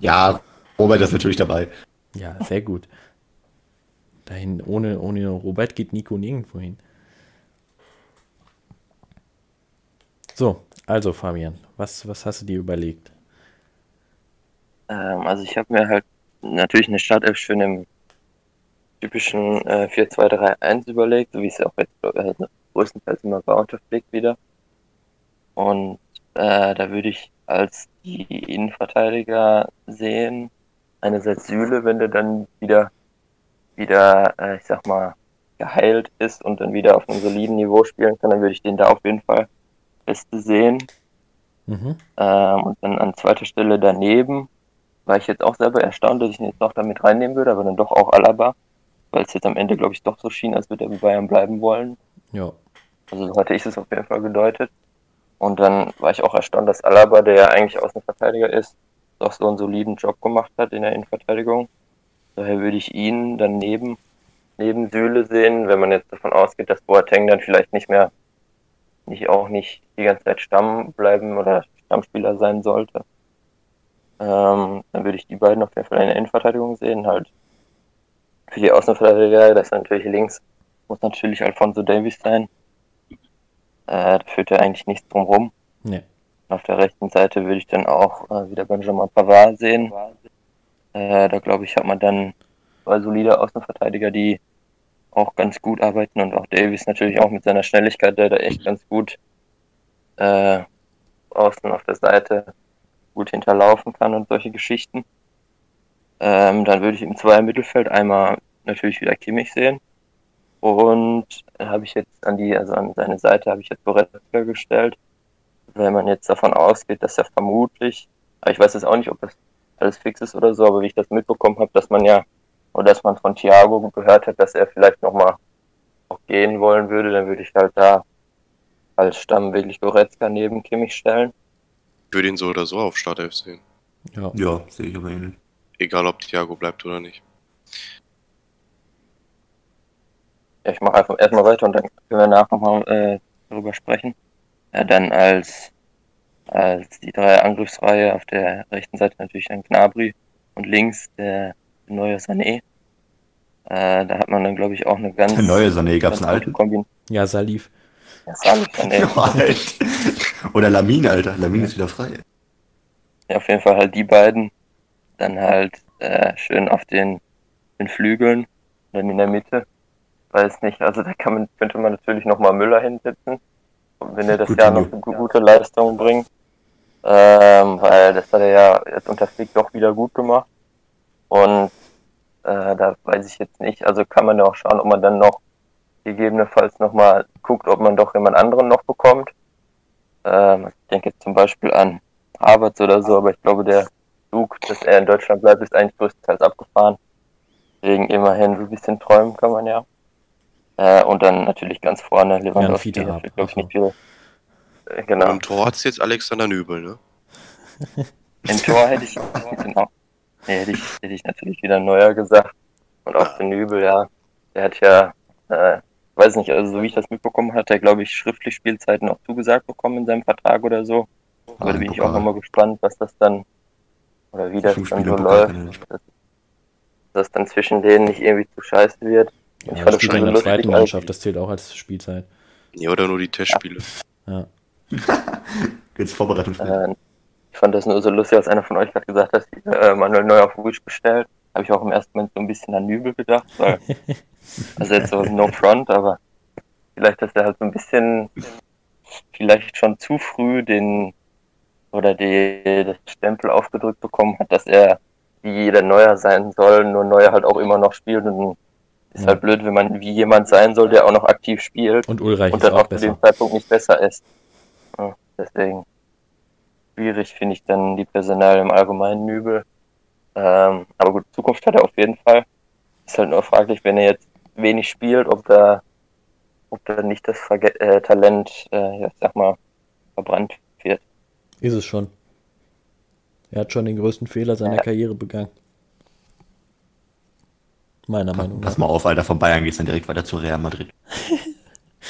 ja, Robert ist natürlich dabei. Ja, sehr gut. Dahin, ohne, ohne Robert geht Nico nirgendwo hin. So, Also, Fabian, was, was hast du dir überlegt? Ähm, also ich habe mir halt natürlich eine Startelf schön im typischen äh, 4-2-3-1 überlegt, so wie es ja auch jetzt also größtenteils immer war unter Flick wieder. Und äh, da würde ich als die Innenverteidiger sehen, einerseits Süle, wenn der dann wieder, wieder, äh, ich sag mal, geheilt ist und dann wieder auf einem soliden Niveau spielen kann, dann würde ich den da auf jeden Fall beste sehen. Mhm. Ähm, und dann an zweiter Stelle daneben war ich jetzt auch selber erstaunt, dass ich ihn jetzt noch damit reinnehmen würde, aber dann doch auch Alaba, weil es jetzt am Ende, glaube ich, doch so schien, als würde er bei Bayern bleiben wollen. Ja. Also so hatte ich es auf jeden Fall gedeutet. Und dann war ich auch erstaunt, dass Alaba, der ja eigentlich Außenverteidiger ist, doch so einen soliden Job gemacht hat in der Innenverteidigung. Daher würde ich ihn dann neben, neben Süle sehen, wenn man jetzt davon ausgeht, dass Boateng dann vielleicht nicht mehr, nicht auch nicht die ganze Zeit Stamm bleiben oder Stammspieler sein sollte. Ähm, dann würde ich die beiden auf jeden Fall in der Innenverteidigung sehen. Halt für die Außenverteidiger, das ist natürlich links, muss natürlich Alfonso Davies sein. Äh, da führt ja eigentlich nichts drum rum. Nee. Auf der rechten Seite würde ich dann auch äh, wieder Benjamin Pavard sehen. Äh, da glaube ich, hat man dann zwei solide Außenverteidiger, die auch ganz gut arbeiten und auch Davies natürlich auch mit seiner Schnelligkeit, der da echt ganz gut äh, außen auf der Seite gut hinterlaufen kann und solche Geschichten. Ähm, dann würde ich im Zweier Mittelfeld einmal natürlich wieder Kimmich sehen. Und habe ich jetzt an die, also an seine Seite habe ich jetzt Goretzka gestellt. Wenn man jetzt davon ausgeht, dass er vermutlich, aber ich weiß jetzt auch nicht, ob das alles fix ist oder so, aber wie ich das mitbekommen habe, dass man ja, oder dass man von Thiago gehört hat, dass er vielleicht nochmal auch gehen wollen würde, dann würde ich halt da als Stamm wirklich Goretzka neben Kimmich stellen. Ich würde ihn so oder so auf Startelf sehen. Ja. Ja, sehe ich aber ähnlich. Egal, ob Thiago bleibt oder nicht. Ja, ich mache einfach erstmal weiter und dann können wir nachher nochmal äh, darüber sprechen. Ja, dann als, als die drei Angriffsreihe auf der rechten Seite natürlich ein Gnabry und links der neue Sané. Äh, da hat man dann, glaube ich, auch eine ganz. Der neue Sané, gab's ganz einen alten? Kombin Ja, Salif. ja, Salih Sané. Ja, Alter. Oder Lamin, Alter. Lamin ist wieder frei. Ja, auf jeden Fall halt die beiden. Dann halt äh, schön auf den, den Flügeln, dann in der Mitte. Weiß nicht, also da kann man, könnte man natürlich nochmal Müller hinsetzen, wenn er das Jahr ja. noch eine gu- gute Leistung bringt. Ähm, weil das hat er ja jetzt unter Flick doch wieder gut gemacht. Und äh, da weiß ich jetzt nicht, also kann man ja auch schauen, ob man dann noch gegebenenfalls nochmal guckt, ob man doch jemand anderen noch bekommt. Ähm, ich denke jetzt zum Beispiel an Havertz oder so, aber ich glaube, der Zug, dass er in Deutschland bleibt, ist eigentlich größtenteils abgefahren. Deswegen immerhin so ein bisschen träumen kann man ja. Äh, und dann natürlich ganz vorne Lewandowski, wird, glaube ich, nicht viel. Äh, genau. Und im Tor hat es jetzt Alexander Nübel, ne? Im Tor hätte ich, genau, nee, hätte ich, hätte ich natürlich wieder Neuer gesagt. Und auch den Nübel, ja, der hat ja, äh, weiß nicht, also so wie ich das mitbekommen hatte, glaube ich, schriftlich Spielzeiten auch zugesagt bekommen in seinem Vertrag oder so. Aber da bin ich auch Pokal. nochmal gespannt, was das dann, oder wie das dann so Pokal läuft. Dass dass das dann zwischen denen nicht irgendwie zu scheiße wird. Ja, Ich spielt schon in der zweiten Mannschaft, das zählt auch als Spielzeit. Nee, oder nur die Testspiele. Ja. Jetzt Vorbereitungsspiel. Äh, ich fand das nur so lustig, als einer von euch gerade gesagt hat, äh, Manuel Neuer auf Wish bestellt. Habe ich auch im ersten Moment so ein bisschen an Nübel gedacht, weil, also jetzt so no front, aber vielleicht, dass er halt so ein bisschen, vielleicht schon zu früh den, oder die, das Stempel aufgedrückt bekommen hat, dass er wie jeder Neuer sein soll, nur Neuer halt auch immer noch spielt und ist Ja. halt blöd, wenn man wie jemand sein soll, der auch noch aktiv spielt Und Ulreich und dann auch auch zu dem. Zeitpunkt nicht besser ist. Ja, deswegen schwierig finde ich dann die Personal im Allgemeinen übel. Ähm, aber gut, Zukunft hat er auf jeden Fall. Ist halt nur fraglich, wenn er jetzt wenig spielt, ob da, ob da nicht das Verge äh, Talent, äh, ja, ich sag mal, verbrannt wird. Ist es schon. Er hat schon den größten Fehler seiner Ja. Karriere begangen. Meiner Meinung Pass nach. mal auf, Alter. Von Bayern geht's dann direkt weiter zu Real Madrid.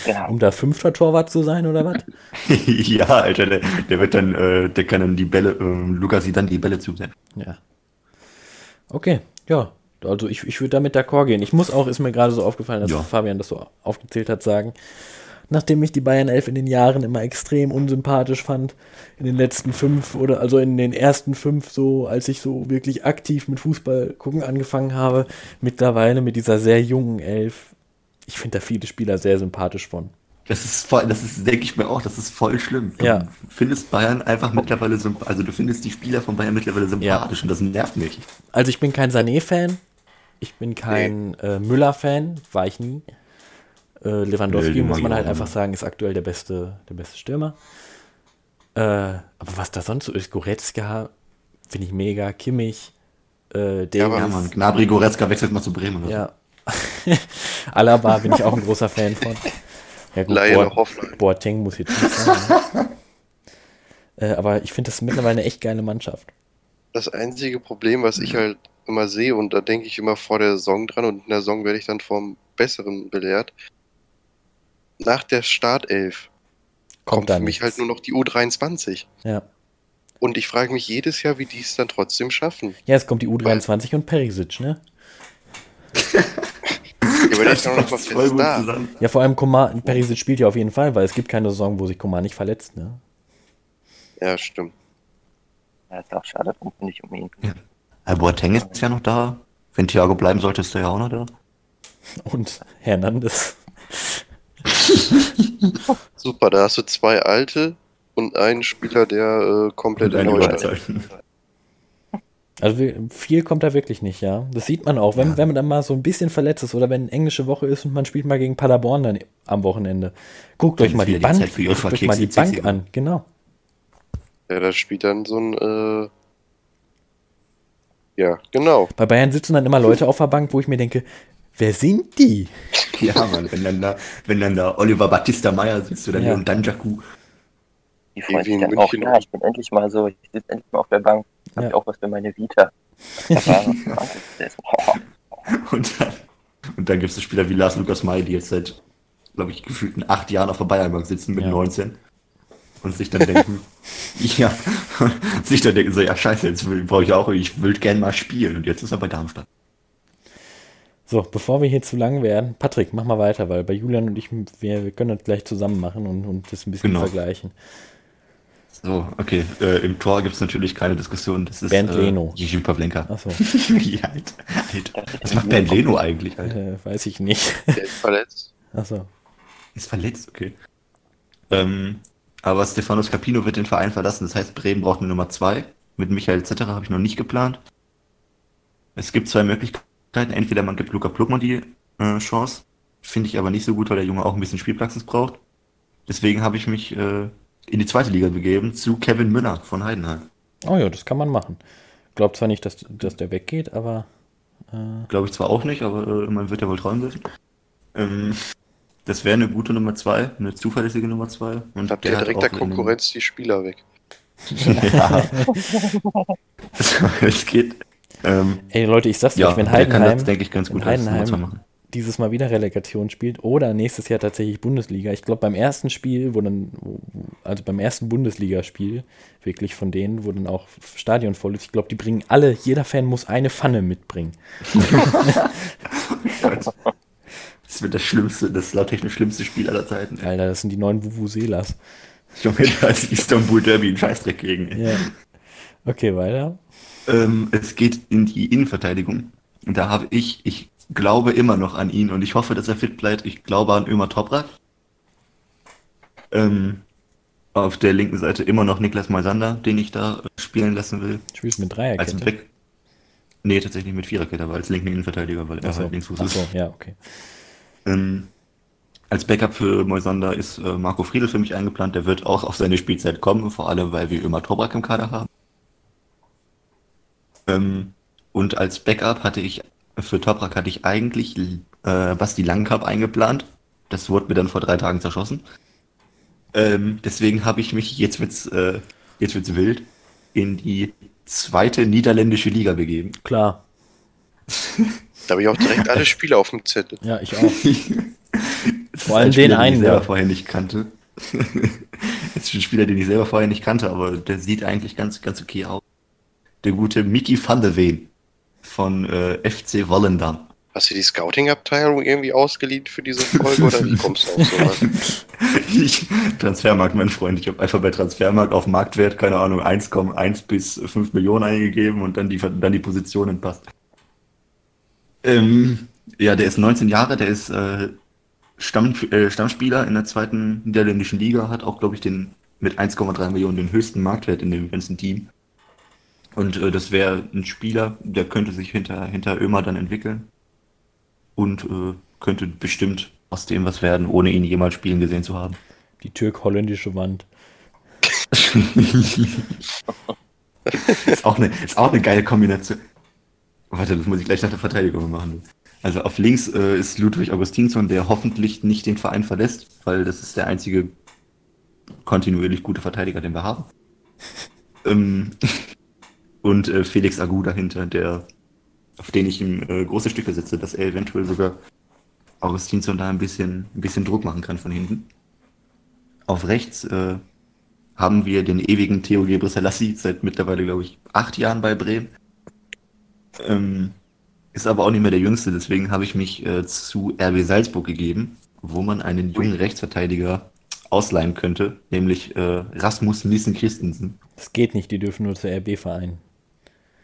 Genau. Um da fünfter Torwart zu sein, oder was? ja, Alter. Der, der wird dann, äh, der kann dann die Bälle, äh, Lukas sieht dann die Bälle zusenden. Ja. Okay, ja. Also ich, ich würde damit d'accord gehen. Ich muss auch, ist mir gerade so aufgefallen, dass Ja. Fabian das so aufgezählt hat, sagen. Nachdem ich die Bayern 11 in den Jahren immer extrem unsympathisch fand, in den letzten fünf oder also in den ersten fünf, so als ich so wirklich aktiv mit Fußball gucken angefangen habe, mittlerweile mit dieser sehr jungen Elf, ich finde da viele Spieler sehr sympathisch von. Das ist voll, das ist, denke ich mir auch, das ist voll schlimm. Du Ja. findest Bayern einfach mittlerweile sympathisch, also du findest die Spieler von Bayern mittlerweile sympathisch und das nervt mich. Also ich bin kein Sané-Fan, ich bin kein äh, Müller-Fan, war ich nie. Äh, Lewandowski, muss man halt einfach sagen, ist aktuell der beste, der beste Stürmer. Äh, aber was da sonst so ist, Goretzka, finde ich mega, Kimmich, äh, Davies, aber- Ja, Mann, Gnabry Goretzka wechselt mal zu Bremen. Oder? ja. Alaba bin ich auch ein großer Fan von. Ja gut, Laie Boat- Hoffenheim. Boateng muss jetzt nicht sein. ne? äh, aber ich finde das mittlerweile eine echt geile Mannschaft. Das einzige Problem, was ich halt immer sehe, und da denke ich immer vor der Saison dran, und in der Saison werde ich dann vom Besseren belehrt. Nach der Startelf kommt da für mich nichts. halt nur noch die U23. Ja. Und ich frage mich jedes Jahr, wie die es dann trotzdem schaffen. ja, es kommt die U23 und Perisic, ne? Ja, noch nicht voll gut da. zusammen. Vor allem Komar, Perisic spielt ja auf jeden Fall, weil es gibt keine Saison, wo sich Komar nicht verletzt, ne? Ja, stimmt. Ja, ist auch schade ich, um ihn. Ja, Boateng ist ja noch da. Wenn Thiago bleiben sollte, ist er ja auch noch da. Und Hernandez. Super, da hast du zwei alte und einen Spieler, der äh, komplett neu Überzeugen. Also viel kommt da wirklich nicht, ja. Das sieht man auch, wenn, wenn man dann mal so ein bisschen verletzt ist oder wenn englische Woche ist und man spielt mal gegen Paderborn dann am Wochenende. Guckt euch mal die die Bank, guckt euch mal die Bank an, genau. Ja, da spielt dann so ein, äh, ja, genau. Bei Bayern sitzen dann immer Leute auf der Bank, wo ich mir denke, wer sind die? Ja, Mann, wenn dann da, wenn dann da Oliver Battista Meyer sitzt oder Ja. Leon Danjaku. Die freuen sich dann auch, ja, ich bin endlich mal so, ich sitze endlich mal auf der Bank, hab Ja. ich auch was für meine Vita. Und dann, und dann gibt es Spieler wie Lars Lukas May, die jetzt seit, glaube ich, gefühlten acht Jahren auf der Bayernbank sitzen mit Ja. 19. Und sich dann denken, ja, sich dann denken so, ja scheiße, jetzt will- brauche ich auch, ich würde gern mal spielen. Und jetzt ist er bei Darmstadt. So, bevor wir hier zu lang werden, Patrick, mach mal weiter, weil bei Julian und ich, wir, wir können das gleich zusammen machen und, und das ein bisschen Genau. vergleichen. So, okay. Äh, Im Tor gibt es natürlich keine Diskussion. Das ist Bernd äh, Leno. Jiří Pavlenka. Achso, ja, Alter, Alter. Was macht Bernd Leno eigentlich? Alter? äh, weiß ich nicht. Der ist verletzt. Achso. Ist verletzt, okay. Ähm, aber Stefano Scapino wird den Verein verlassen. Das heißt, Bremen braucht eine Nummer zwei. Mit Michael Zetterer habe ich noch nicht geplant. Es gibt zwei Möglichkeiten. Entweder man gibt Luca Plugmann die äh, Chance. Finde ich aber nicht so gut, weil der Junge auch ein bisschen Spielpraxis braucht. Deswegen habe ich mich äh, in die zweite Liga begeben zu Kevin Müller von Heidenheim. Oh ja, das kann man machen. Glaub zwar nicht, dass, dass der weggeht, aber äh, Glaube ich zwar auch nicht, aber äh, man wird ja wohl träumen dürfen. Ähm, das wäre eine gute Nummer zwei, eine zuverlässige Nummer zwei. Und Habt der ihr direkt der Konkurrenz die Spieler weg. ja. es geht. Ähm, ey Leute, ich sag's ja, euch, wenn der kann Heidenheim das, denke ich, ganz gut als Heidenheim machen. dieses Mal wieder Relegation spielt oder nächstes Jahr tatsächlich Bundesliga. Ich glaube, beim ersten Spiel, wo dann, also beim ersten Bundesligaspiel, wirklich von denen, wo dann auch Stadion voll ist, ich glaube, die bringen alle, jeder Fan muss eine Pfanne mitbringen. Das wird das schlimmste, das lauttechnisch schlimmste Spiel aller Zeiten. ey. Alter, das sind die neuen Vuvuzelas. Junge, da ist Istanbul Derby ein Scheißdreck gegen. Ja. Okay, weiter. Ähm, es geht in die Innenverteidigung. Und da habe ich, ich glaube immer noch an ihn und ich hoffe, dass er fit bleibt. Ich glaube an Ömer Toprak. Ähm, auf der linken Seite immer noch Niklas Moisander, den ich da spielen lassen will. Spielst mit Als Dreierkette. Back. Nee, tatsächlich mit Viererkette, aber als linken Innenverteidiger, weil er Achso, halt Linksfuß ist. ja, okay. Ähm, als Backup für Moisander ist äh, Marco Friedl für mich eingeplant. Der wird auch auf seine Spielzeit kommen, vor allem weil wir Ömer Toprak im Kader haben. Ähm, und als Backup hatte ich, für Toprak hatte ich eigentlich äh, Basti Langkamp eingeplant. Das wurde mir dann vor drei Tagen zerschossen. Ähm, deswegen habe ich mich, jetzt wird's, äh, jetzt wird's wild, in die zweite niederländische Liga begeben. Klar. Da habe ich auch direkt alle Spiele auf dem Zettel. Ja, ich auch. Vor allem ein den einen den ich selber da. vorher nicht kannte. Es ist ein Spieler, den ich selber vorher nicht kannte, aber der sieht eigentlich ganz, ganz okay aus. Der gute Mickey van der Veen von äh, FC Volendam. Hast du die Scouting-Abteilung irgendwie ausgeliehen für diese Folge oder wie kommst du auf sowas? Ich, Transfermarkt, mein Freund. Ich habe einfach bei Transfermarkt auf Marktwert, keine Ahnung, 1,1 bis 5 Millionen eingegeben und dann die, dann die Positionen passt. Ähm, ja, der ist 19 Jahre, der ist äh, Stamm, äh, Stammspieler in der zweiten niederländischen Liga, hat auch, glaube ich, den mit 1,3 Millionen den höchsten Marktwert in dem ganzen Team. Und äh, das wäre ein Spieler, der könnte sich hinter, hinter Ömer dann entwickeln und äh, könnte bestimmt aus dem was werden, ohne ihn jemals spielen gesehen zu haben. Die türk-holländische Wand. ist, auch eine, ist auch eine geile Kombination. Warte, das muss ich gleich nach der Verteidigung machen. Also auf links äh, ist Ludwig Augustinsson, der hoffentlich nicht den Verein verlässt, weil das ist der einzige kontinuierlich gute Verteidiger, den wir haben. ähm, und äh, Felix Agu dahinter, der auf den ich ihm äh, große Stücke setze, dass er eventuell sogar Augustinsson da ein bisschen, ein bisschen Druck machen kann von hinten. Auf rechts äh, haben wir den ewigen Theo Gebrselassie seit mittlerweile, glaube ich, acht Jahren bei Bremen. Ähm, ist aber auch nicht mehr der Jüngste, deswegen habe ich mich äh, zu RB Salzburg gegeben, wo man einen jungen Rechtsverteidiger ausleihen könnte, nämlich äh, Rasmus Nissen Christensen. Das geht nicht, die dürfen nur zur RB vereinen.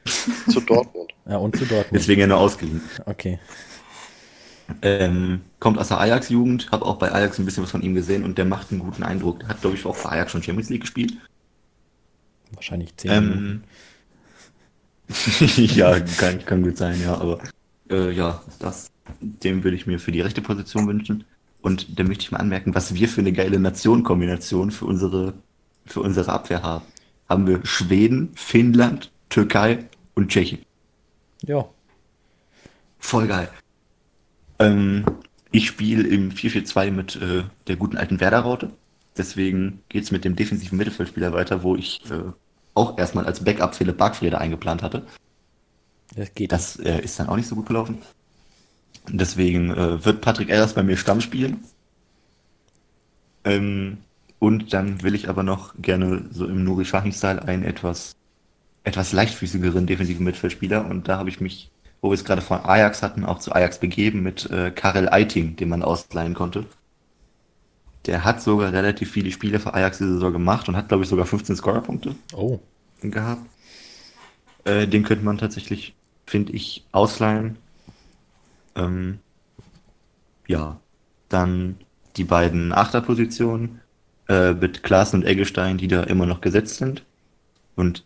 zu Dortmund. Ja, und zu Dortmund. Deswegen ja nur ausgeliehen. Okay. Ähm, kommt aus der Ajax-Jugend, habe auch bei Ajax ein bisschen was von ihm gesehen und der macht einen guten Eindruck. Der hat, glaube ich, auch für Ajax schon Champions League gespielt. Wahrscheinlich 10 Minuten. Ähm, ja, kann, kann gut sein, ja, aber äh, ja, das, dem würde ich mir für die rechte Position wünschen. Und da möchte ich mal anmerken, was wir für eine geile Nationenkombination für unsere, für unsere Abwehr haben. Haben wir Schweden, Finnland, Türkei und Tschechien. Ja. Voll geil. Ähm, ich spiele im 4-4-2 mit äh, der guten alten Werder-Raute. Deswegen geht's mit dem defensiven Mittelfeldspieler weiter, wo ich äh, auch erstmal als Backup Philipp Bargfrede eingeplant hatte. Das geht. Das äh, ist dann auch nicht so gut gelaufen. Deswegen äh, wird Patrick Eras bei mir Stamm spielen. Ähm, und dann will ich aber noch gerne so im Nuri Sahin-Style einen etwas, etwas leichtfüßigeren defensiven Mittelfeldspieler. Und da habe ich mich, wo wir es gerade von Ajax hatten, auch zu Ajax begeben mit äh, Karel Eiting, den man ausleihen konnte. Der hat sogar relativ viele Spiele für Ajax diese Saison gemacht und hat, glaube ich, sogar 15 Scorerpunkte Oh. gehabt. Äh, den könnte man tatsächlich, finde ich, ausleihen. Ähm, ja, dann die beiden Achterpositionen äh, mit Klaassen und Eggestein, die da immer noch gesetzt sind. Und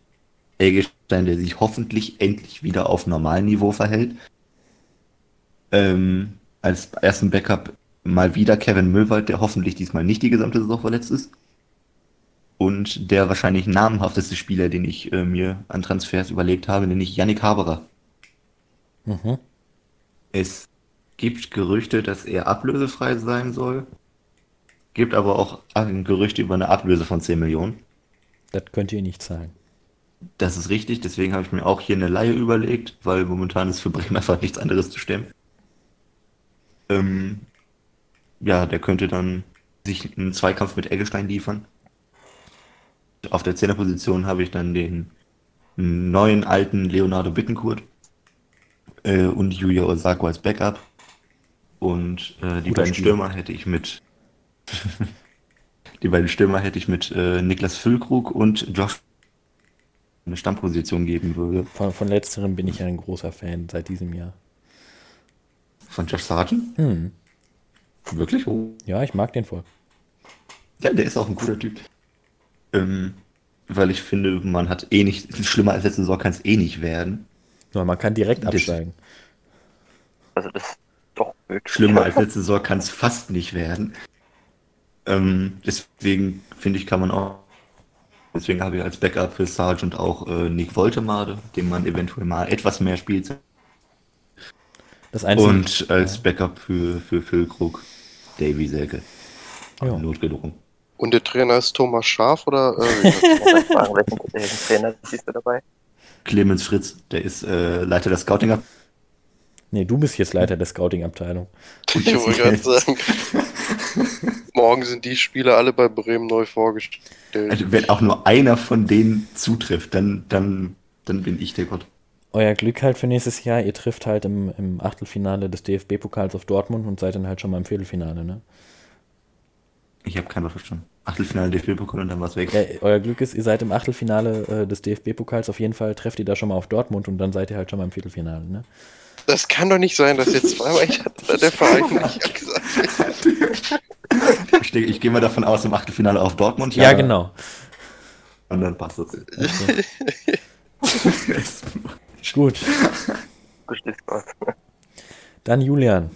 Eggestein, der sich hoffentlich endlich wieder auf Normalniveau verhält. Ähm, als ersten Backup mal wieder Kevin Möwald, der hoffentlich diesmal nicht die gesamte Saison verletzt ist. Und der wahrscheinlich namhafteste Spieler, den ich äh, mir an Transfers überlegt habe, nämlich Yannick Haberer. Mhm. Es gibt Gerüchte, dass er ablösefrei sein soll. Gibt aber auch Gerüchte über eine Ablöse von 10 Millionen. Das könnt ihr nicht zahlen. Das ist richtig, deswegen habe ich mir auch hier eine Laie überlegt, weil momentan ist für Bremen einfach nichts anderes zu stemmen. Ähm, ja, der könnte dann sich einen Zweikampf mit Eggestein liefern. Auf der Zehnerposition habe ich dann den neuen alten Leonardo Bittencourt äh, und Yuya Osako als Backup. Und äh, die Guter beiden Spieler. Stürmer hätte ich mit die beiden Stürmer hätte ich mit äh, Niklas Füllkrug und Josh eine Stammposition geben würde. Von, von letzterem bin ich ein großer Fan seit diesem Jahr. Von Josh Sargent? Hm. Wirklich? Oh. Ja, ich mag den voll. Ja, der ist auch ein guter Typ. Ähm, weil ich finde, man hat eh nicht, schlimmer als letzte Saison kann es eh nicht werden. Nur man kann direkt Das- absteigen. Also das ist doch wirklich. Schlimmer als letzte Saison kann es fast nicht werden. Ähm, deswegen finde ich, kann man auch. Deswegen habe ich als Backup für Sargent auch äh, Nick Woltemade, dem man eventuell mal etwas mehr spielt. Das Einzige, Und als Backup für, für Füllkrug Davy Selke. Ja. Notgedrungen. Und der Trainer ist Thomas Schaf oder? Äh, Ich fragen, welchen, Trainer siehst du dabei? Clemens Fritz, der ist äh, Leiter der Scouting ab. nee, du bist jetzt Leiter der Scouting-Abteilung. ich wollte gerade sagen. Morgen sind die Spieler alle bei Bremen neu vorgestellt. Also, wenn auch nur einer von denen zutrifft, dann, dann, dann bin ich der Gott. euer Glück halt für nächstes Jahr, ihr trifft halt im, im Achtelfinale des DFB-Pokals auf Dortmund und seid dann halt schon mal im Viertelfinale, ne? Ich habe kein Wort verstanden. Achtelfinale DFB-Pokal und dann war's weg. Ja, euer Glück ist, ihr seid im Achtelfinale äh, des DFB-Pokals, auf jeden Fall trefft ihr da schon mal auf Dortmund und dann seid ihr halt schon mal im Viertelfinale, ne? Das kann doch nicht sein, dass jetzt zweimal ich hatte, der Verein nicht gesagt. Ich, denke, ich gehe mal davon aus, im Achtelfinale auf Dortmund. Ja, genau. Und dann passt das. Okay. Gut, dann Julian.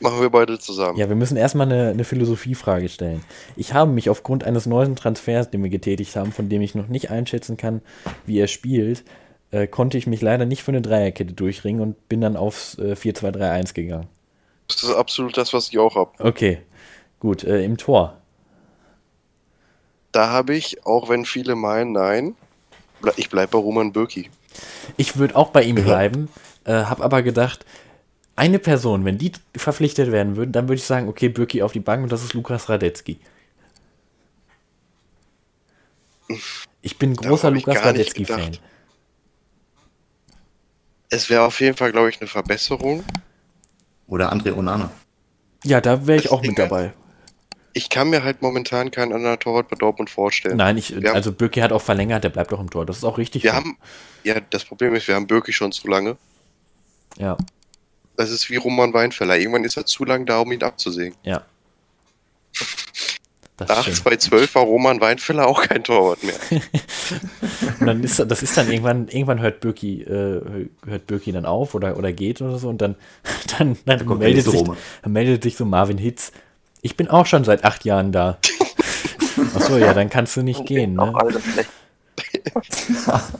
Machen wir beide zusammen. Ja, wir müssen erstmal eine, eine Philosophiefrage stellen. Ich habe mich aufgrund eines neuen Transfers, den wir getätigt haben, von dem ich noch nicht einschätzen kann, wie er spielt, äh, konnte ich mich leider nicht für eine Dreierkette durchringen und bin dann aufs äh, 4-2-3-1 gegangen. Das ist absolut das, was ich auch habe. Okay, gut, äh, im Tor. Da habe ich, auch wenn viele meinen, nein, ich bleibe bei Roman Bürki. Ich würde auch bei ihm bleiben, äh, habe aber gedacht, eine Person, wenn die verpflichtet werden würden, dann würde ich sagen, okay, Birki auf die Bank und das ist Lukas Radetzky. Ich bin großer Lukas Radetzky-Fan. Es wäre auf jeden Fall, glaube ich, eine Verbesserung. Oder André Onana. Ja, da wäre ich Das auch Ding mit dabei. Ich kann mir halt momentan keinen anderen Torwart bei Dortmund vorstellen. Nein, ich, Wir also Birki hat auch verlängert, der bleibt auch im Tor. Das ist auch richtig. Wir haben, ja, das Problem ist, wir haben Bürki schon zu lange. ja, Das ist wie Roman Weinfeller. Irgendwann ist er zu lang da, um ihn abzusägen. ja. Das Nach stimmt. 2012 war Roman Weinfeller auch kein Torwart mehr. Und dann ist das ist dann irgendwann irgendwann hört Birki äh, hört Birki dann auf oder oder geht oder so und dann dann, dann der meldet sich dann meldet sich so Marvin Hitz. Ich bin auch schon seit acht Jahren da. Achso, ja, dann kannst du nicht gehen, ne?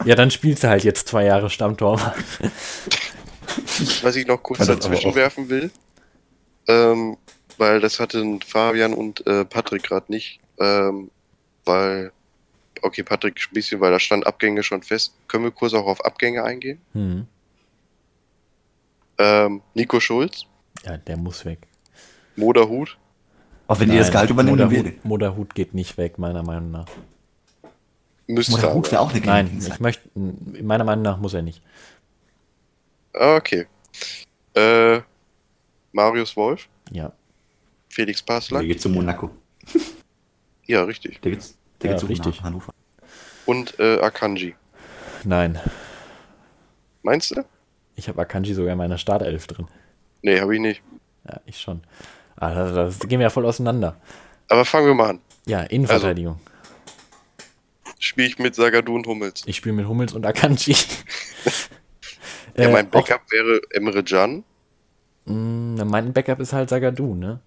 Ja, dann spielst du halt jetzt zwei Jahre Stammtorwart. Was ich noch kurz dazwischen werfen will, ähm, weil das hatten Fabian und äh, Patrick gerade nicht, ähm, weil, okay, Patrick ein bisschen, weil da stand Abgänge schon fest. Können wir kurz auch auf Abgänge eingehen? Hm. Ähm, Nico Schulz, Ja, der muss weg. Moderhut, Auch wenn ihr das Gehalt übernehmen Moderhut, würdet. Moderhut geht nicht weg, meiner Meinung nach. müsste Oder Hut aber. wäre auch eine Nein, ich möchte, meiner Meinung nach muss er nicht. Okay. Äh, Marius Wolf, Ja, Felix Der Passlack, geht zu Monaco. ja, richtig. Der geht, der Ja, geht zu richtig. Hannover. Und äh, Akanji. nein. Meinst du? Ich habe Akanji sogar in meiner Startelf drin. Nee, habe ich nicht. Ja, ich schon. Ah, das, das gehen wir ja voll auseinander. Aber fangen wir mal an. Ja, Innenverteidigung. Spiele ich mit Sagadu und Hummels. Ich spiele mit Hummels und Akanji. Ja, Äh, mein auch- Backup wäre Emre Can. Mm, mein Backup ist halt Sagadu, ne?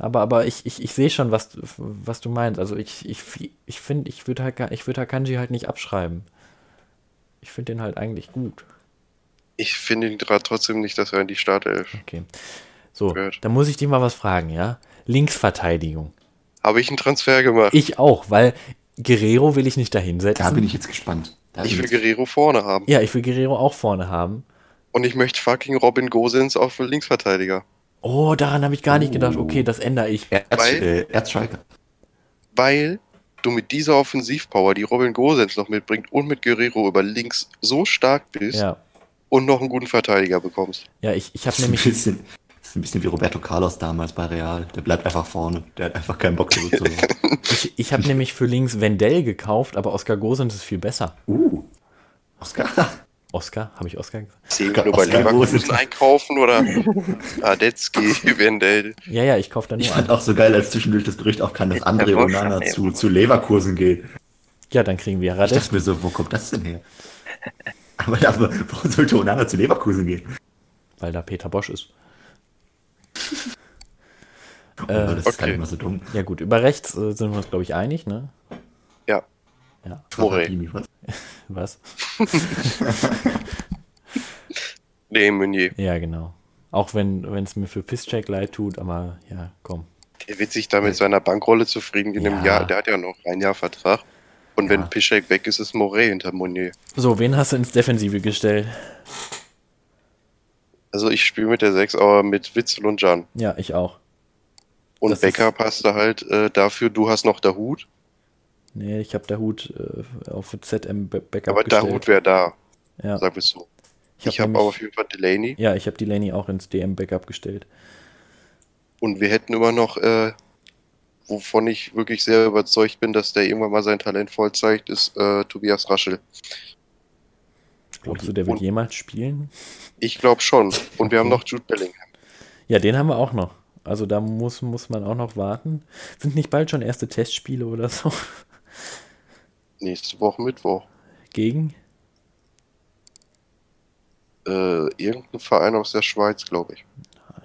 Aber, aber ich, ich, ich sehe schon, was, du- was du meinst. Also ich, ich, ich finde, ich würde ich würd Akanji halt nicht abschreiben. Ich finde den halt eigentlich gut. Ich finde ihn gerade trotzdem nicht, dass er in die Startelf Okay. So, Gehört. dann muss ich dich mal was fragen, ja? Linksverteidigung. Habe ich einen Transfer gemacht. Ich auch, weil Guerrero will ich nicht dahinsetzen. Da bin ich jetzt gespannt. Da Ich will Guerrero vorne haben. ja, ich will Guerrero auch vorne haben. Und ich möchte fucking Robin Gosens auf Linksverteidiger. Oh, daran habe ich gar nicht gedacht. Oh. Okay, das ändere ich. Weil- äh, Erzschalker. Weil du mit dieser Offensivpower, die Robin Gosens noch mitbringt und mit Guerrero über links so stark bist Ja, und noch einen guten Verteidiger bekommst. ja ich, ich habe ist, ein nämlich. bisschen, das ist ein bisschen wie Roberto Carlos damals bei Real. Der bleibt einfach vorne. Der hat einfach keinen Bock zurückzulaufen. Ich, ich habe nämlich für links Wendell gekauft, aber Oscar Gosens ist viel besser. uh. Oscar. Oscar? Habe ich Oscar gesagt? Zehn nur bei Leverkusen einkaufen oder Adetzky, Wendell. Ja, ja, ich kaufe da Ich nur fand einen. auch so geil, als zwischendurch das Gerücht aufkam, dass André Onana zu, zu Leverkusen geht. Ja, dann kriegen wir Ich Radetzky. dachte mir so, wo kommt das denn her? Aber, aber warum sollte Onana zu Leverkusen gehen? Weil da Peter Bosch ist. Oh, das ist okay. gar nicht mal so dumm. Ja gut, über rechts äh, sind wir uns, glaube ich, einig, ne? Ja. Ja, Morey. Was? Nee, Meunier. Ja, genau. Auch wenn es mir für Pisscheck leid tut, aber ja, komm. Der wird sich da mit seiner Bankrolle zufrieden in einem Ja. Jahr. Der hat ja noch ein Jahr Vertrag. Und Ja. wenn Piszek weg ist, ist Moret hinter Monier. So, wen hast du ins Defensive gestellt? Also ich spiele mit der 6, aber mit Witzel und Jan. Ja, ich auch. Und Das Becker passte halt äh, dafür, du hast noch der Hut, Nee, ich habe der Hut äh, auf ZM Backup aber der gestellt. Hut wäre da. Ja. Sagen wir so. Ich habe Ich habe nämlich- aber auf jeden Fall Delaney. Ja, ich habe die Laney auch ins DM-Backup gestellt. Und wir hätten immer noch, äh, wovon ich wirklich sehr überzeugt bin, dass der irgendwann mal sein Talent voll zeigt, ist äh, Tobias Raschel. Glaubst du, der wird Und- jemals spielen? Ich glaube schon. Und wir haben Okay. noch Jude Bellingham. Ja, den haben wir auch noch. Also da muss, muss man auch noch warten. Sind nicht bald schon erste Testspiele oder so? Nächste Woche Mittwoch. Gegen? Äh, irgendein Verein aus der Schweiz, glaube ich.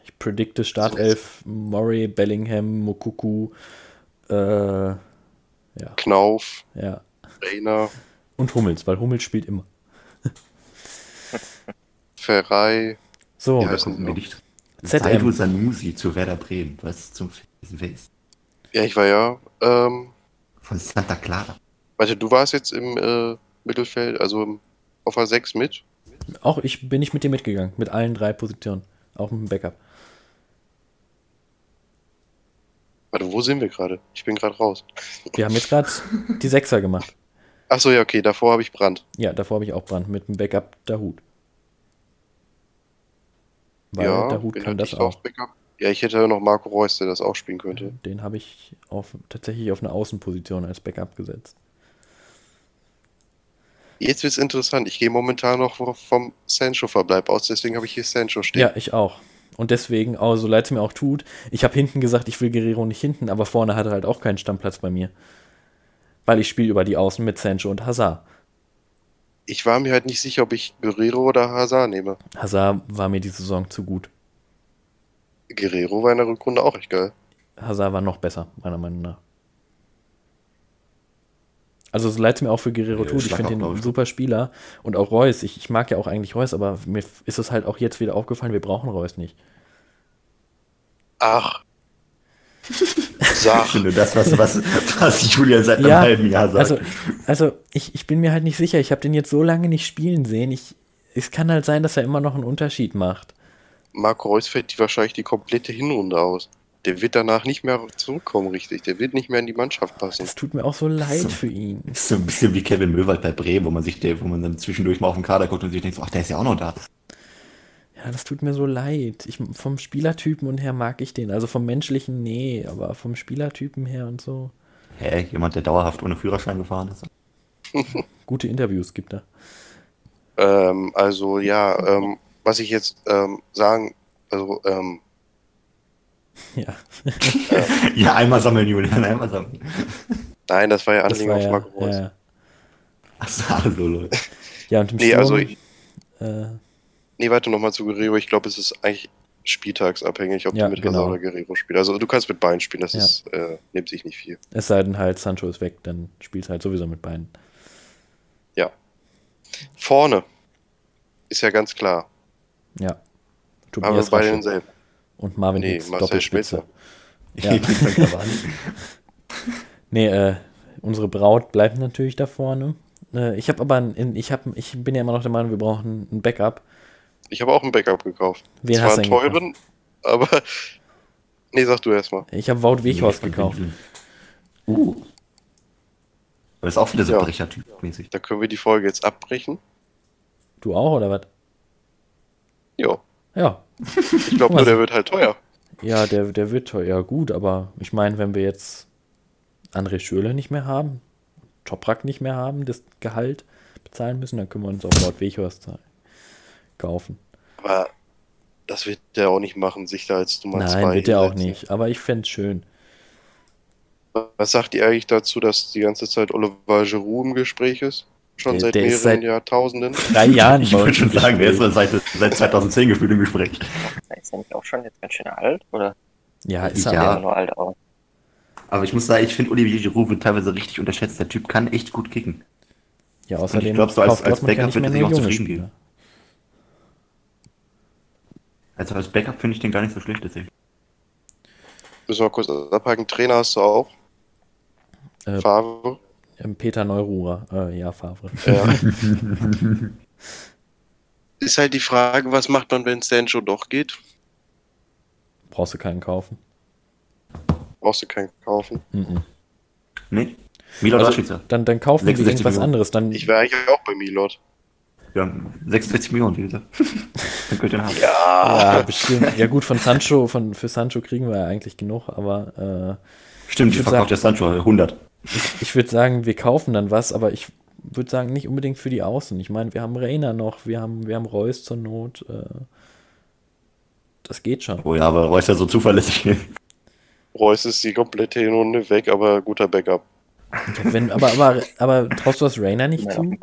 Ich predikte Startelf, Murray, Bellingham, Mokuku, äh, ja, Knauf, ja. Reiner, Und Hummels, weil Hummels spielt immer. Ferrei. So, Ja. ZM. Saidu Sanusi zu Werder Bremen. Was zum Face Ja, ich war ja. Ähm, von Santa Clara. Warte, du warst jetzt im äh, Mittelfeld, also auf der 6 mit. auch ich bin nicht mit dir mitgegangen, mit allen drei Positionen. Auch mit dem Backup. Warte, wo sind wir gerade? Ich bin gerade raus. Wir haben jetzt gerade die Sechser gemacht. Achso, ja, okay, davor habe ich Brand. Ja, davor habe ich auch Brand mit dem Backup Dahut. Weil ja, Dahut wen kann das ich auch. Ja, ich hätte ja noch Marco Reus, der das auch spielen könnte. Den habe ich auf, tatsächlich auf eine Außenposition als Backup gesetzt. Jetzt wird's interessant. Ich gehe momentan noch vom Sancho-Verbleib aus, deswegen habe ich hier Sancho stehen. Ja, ich auch. Und deswegen, auch so leid es mir auch tut, ich habe hinten gesagt, ich will Guerrero nicht hinten, aber vorne hat er halt auch keinen Stammplatz bei mir. Weil ich spiele über die Außen mit Sancho und Hazard. Ich war mir halt nicht sicher, ob ich Guerrero oder Hazard nehme. Hazard war mir die Saison zu gut. Guerrero war in der Rückrunde auch echt geil. Hazard war noch besser, meiner Meinung nach. Also so leid es mir auch für Guerrero Ja, tut, ich finde glaub ein super Spieler. Und auch Reus, ich, ich mag ja auch eigentlich Reus, aber mir ist es halt auch jetzt wieder aufgefallen, wir brauchen Reus nicht. Ach. Ich Sag. finde das, was, was, was Julian seit Ja, einem halben Jahr sagt. Also, also ich, ich bin mir halt nicht sicher, ich habe den jetzt so lange nicht spielen sehen. Ich, es kann halt sein, dass er immer noch einen Unterschied macht. Marco Reus fällt die wahrscheinlich die komplette Hinrunde aus. Der wird danach nicht mehr zurückkommen, richtig. Der wird nicht mehr in die Mannschaft passen. Das tut mir auch so leid So. für ihn. ist so ein bisschen wie Kevin Möwald bei Bremen, wo man sich, der, wo man dann zwischendurch mal auf den Kader guckt und sich denkt, ach, der ist ja auch noch da. Ja, das tut mir so leid. Ich, vom Spielertypen und her mag ich den. Also vom menschlichen, nee, aber vom Spielertypen her und so. Hä, jemand, der dauerhaft ohne Führerschein gefahren ist? Gute Interviews gibt er. Ähm, also ja, ähm, was ich jetzt ähm, sagen, also ähm, Ja. Ja, einmal sammeln, Julian, einmal sammeln. nein, das war ja Anlehnung war auf ja, Marco Reus. ja, Ach so, also, Leute. ja, und im Nee, Sturm, also äh, Nee, warte nochmal zu Guerrero. Ich glaube, es ist eigentlich spieltagsabhängig, ob Ja, du mit genau. Hazard oder Guerrero spielst. Also du kannst mit beiden spielen, das Ja. ist, äh, nimmt sich nicht viel. es sei denn halt, Sancho ist weg, dann spielt halt sowieso mit beiden. Vorne ist ja ganz klar. Ja. Aber Tobias bei Raschel denselben. Und Marvin Nee, Hicks, Marcel Doppelspitze. Schmelzer. Ja. Nee, äh, unsere Braut bleibt natürlich da vorne. Äh, ich habe aber, ein, ich, hab, ich bin ja immer noch der Meinung, wir brauchen ein Backup. Ich habe auch ein Backup gekauft. Wen Zwar hast du einen teuren, aber. Nee, sag du erstmal. Ich habe Wout Weghorst gekauft. Uh. Aber ist auch wieder so Ja. Brecher-Typ-mäßig. Da können wir die Folge jetzt abbrechen. Du auch, oder was? Ja. Ja. Ich glaube nur, der wird halt teuer. Ja, der, der wird teuer. Ja, gut, aber ich meine, wenn wir jetzt André Schürle nicht mehr haben, Toprak nicht mehr haben, das Gehalt bezahlen müssen, dann können wir uns auch Wout Weghorst kaufen. Aber das wird der auch nicht machen, sich da als Nummer Nein, zwei wird er auch nicht. Aber ich fände es schön. Was sagt ihr eigentlich dazu, dass die ganze Zeit Oliver Giroud im Gespräch ist? Schon Der- seit der ist mehreren seit- Jahrtausenden? Drei Jahren Ich würde schon sagen, der ist seit, seit 2010 gefühlt im Gespräch. Ist er nicht auch schon jetzt ganz schön alt? Oder Ja, ist Ja. er. er nur alt aus? Aber ich muss sagen, ich finde Olivier Giroud wird teilweise richtig unterschätzt. Der Typ kann echt gut kicken. Ja, außerdem glaub, so als- kauft als ja Backup wird er sich auch zufrieden Spieler. geben. Also als Backup finde ich den gar nicht so schlecht. Deswegen. Müssen wir kurz abhaken. Trainer hast du auch. Äh, Favre. Ähm, Peter Neururer. Äh, ja, Favre. Ja. ist halt die Frage, was macht man, wenn Sancho doch geht? Brauchst du keinen kaufen. Brauchst du keinen kaufen. Mhm. Nee? Milot Also, Rashica. dann, dann kaufen wir 66 irgendwas Millionen. anderes. Dann, Ich wäre eigentlich auch bei Milot. Haben 66 Millionen, wie gesagt. Dann könnt ihr ihn haben. Ja, bestimmt. Ja, gut, von Sancho, von, für Sancho kriegen wir ja eigentlich genug, aber Stimmt, Ich verkauft der Sancho 100. ich, ich würde sagen, wir kaufen dann was, aber ich würde sagen, nicht unbedingt für die Außen. Ich meine, wir haben Reiner noch, wir haben, wir haben Reus zur Not. Äh, das geht schon. Oh ja, aber Reus ist ja so zuverlässig. Reus ist die komplette Hinrunde weg, aber guter Backup. Ja, wenn, aber, aber, aber traust du das Rainer nicht Ja, zu?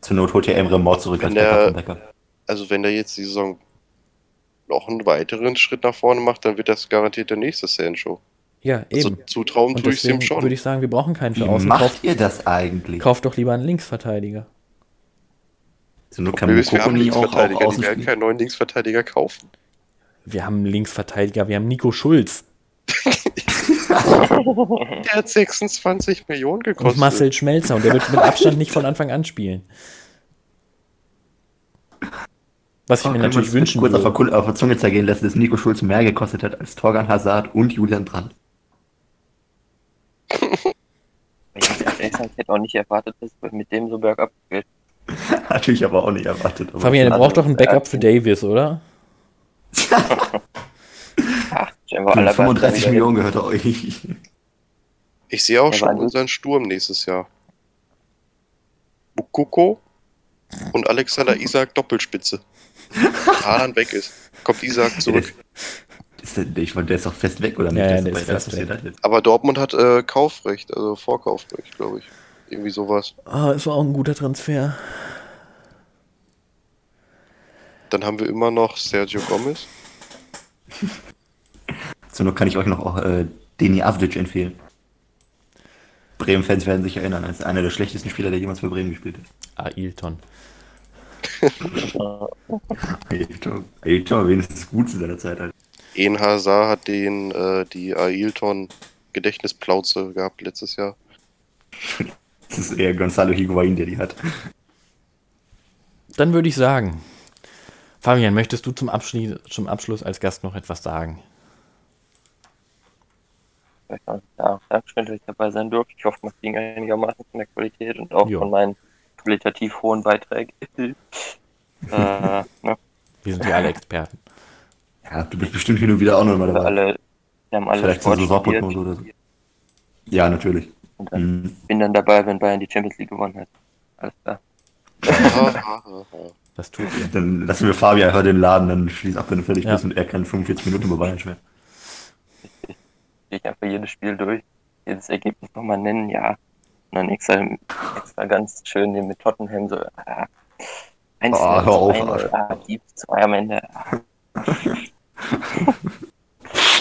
Zur Not holt ihr Emre Mord zurück als Wenn der- Backup Backup. Also wenn der jetzt die Saison noch einen weiteren Schritt nach vorne macht, dann wird das garantiert der nächste Sancho. Ja, Also eben. zutrauen Und tue ich ihm deswegen schon. würde ich sagen, wir brauchen keinen Wie für Außen. macht Kauf, ihr das eigentlich? kauf doch lieber einen Linksverteidiger. Zur Not kann Wir, haben auch, auch Linksverteidiger, außen die werden keinen neuen Linksverteidiger kaufen. Wir haben einen Linksverteidiger, wir haben Nico Schulz Der hat 26 Millionen und gekostet. Marcel Schmelzer und der wird mit Abstand nicht von Anfang an spielen. Was ich mir Kann natürlich wünschen kurz auf der, würde. Kul- auf der Zunge zergehen lassen, dass Nico Schulz mehr gekostet hat als Torgan Hazard und Julian Brandt. Ich muss ehrlich sagen, ich hätte auch nicht erwartet, dass es mit dem so bergab geht. Hatte ich aber auch nicht erwartet. Aber Fabian, Also, braucht doch ein Backup für Davis, oder? Ach, scheinbar Für alle 35 Millionen gehört er euch. Ich sehe auch schon unseren Sturm nächstes Jahr. Bukoko und Alexander Isaac Doppelspitze. Wenn Haaland weg ist, kommt Isaac zurück. Ist der, ich meine, der ist doch fest weg, oder nicht? Ja, ist der ist Sociedad jetzt. Aber Dortmund hat äh, Kaufrecht, also Vorkaufrecht, glaube ich. Irgendwie sowas. Ah, ist auch ein guter Transfer. Dann haben wir immer noch Sergio Gomez. Zur Not kann ich euch noch auch äh, Deni Avdic empfehlen. Bremen-Fans werden sich erinnern, als einer der schlechtesten Spieler, der jemals für Bremen gespielt hat. Ailton. Ailton, Ailton war wenigstens gut zu seiner Zeit. Halt. En Hazard hat den, äh, die Ailton Gedächtnisplauze gehabt letztes Jahr. Das ist eher Gonzalo Higuain, der die hat. Dann würde ich sagen, Fabian, möchtest du zum, Abschli zum Abschluss als Gast noch etwas sagen? Ja, Dankeschön, dass ich dabei sein durfte. Ich hoffe, man ging einigermaßen von der Qualität und auch Ja. von meinen qualitativ hohen Beiträgen. äh, ne, Wir sind ja alle Experten. Ja, du bist bestimmt hin und wieder auch noch mal dabei. alle, wir haben alle Vielleicht Sport studiert. Saisonprognose oder so. Ja, natürlich. Und dann Mhm. bin dann dabei, wenn Bayern die Champions League gewonnen hat. Alles klar. Das tut ihr. Dann lassen wir Fabian heute den Laden, dann schließ ab, wenn du fertig Ja. bist und er kann 45 Minuten über Bayern schwer. Gehe ich einfach jedes Spiel durch, jedes Ergebnis nochmal nennen, ja. Und dann extra, extra ganz schön den mit Tottenham so, ah, eins, Oh, hör auf, zwei, Arsch. ah, die zwei am Ende. Ah.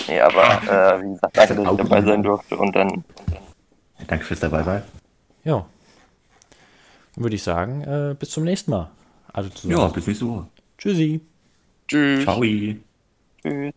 nee, aber äh, wie gesagt, danke, dass ich dabei sein durfte und dann Danke fürs dabei sein. Ja. Dann würde ich sagen, äh, bis zum nächsten Mal. Also zusammen. Ja, bis nächste Woche. Tschüssi. Tschüss. Ciao. tschüss.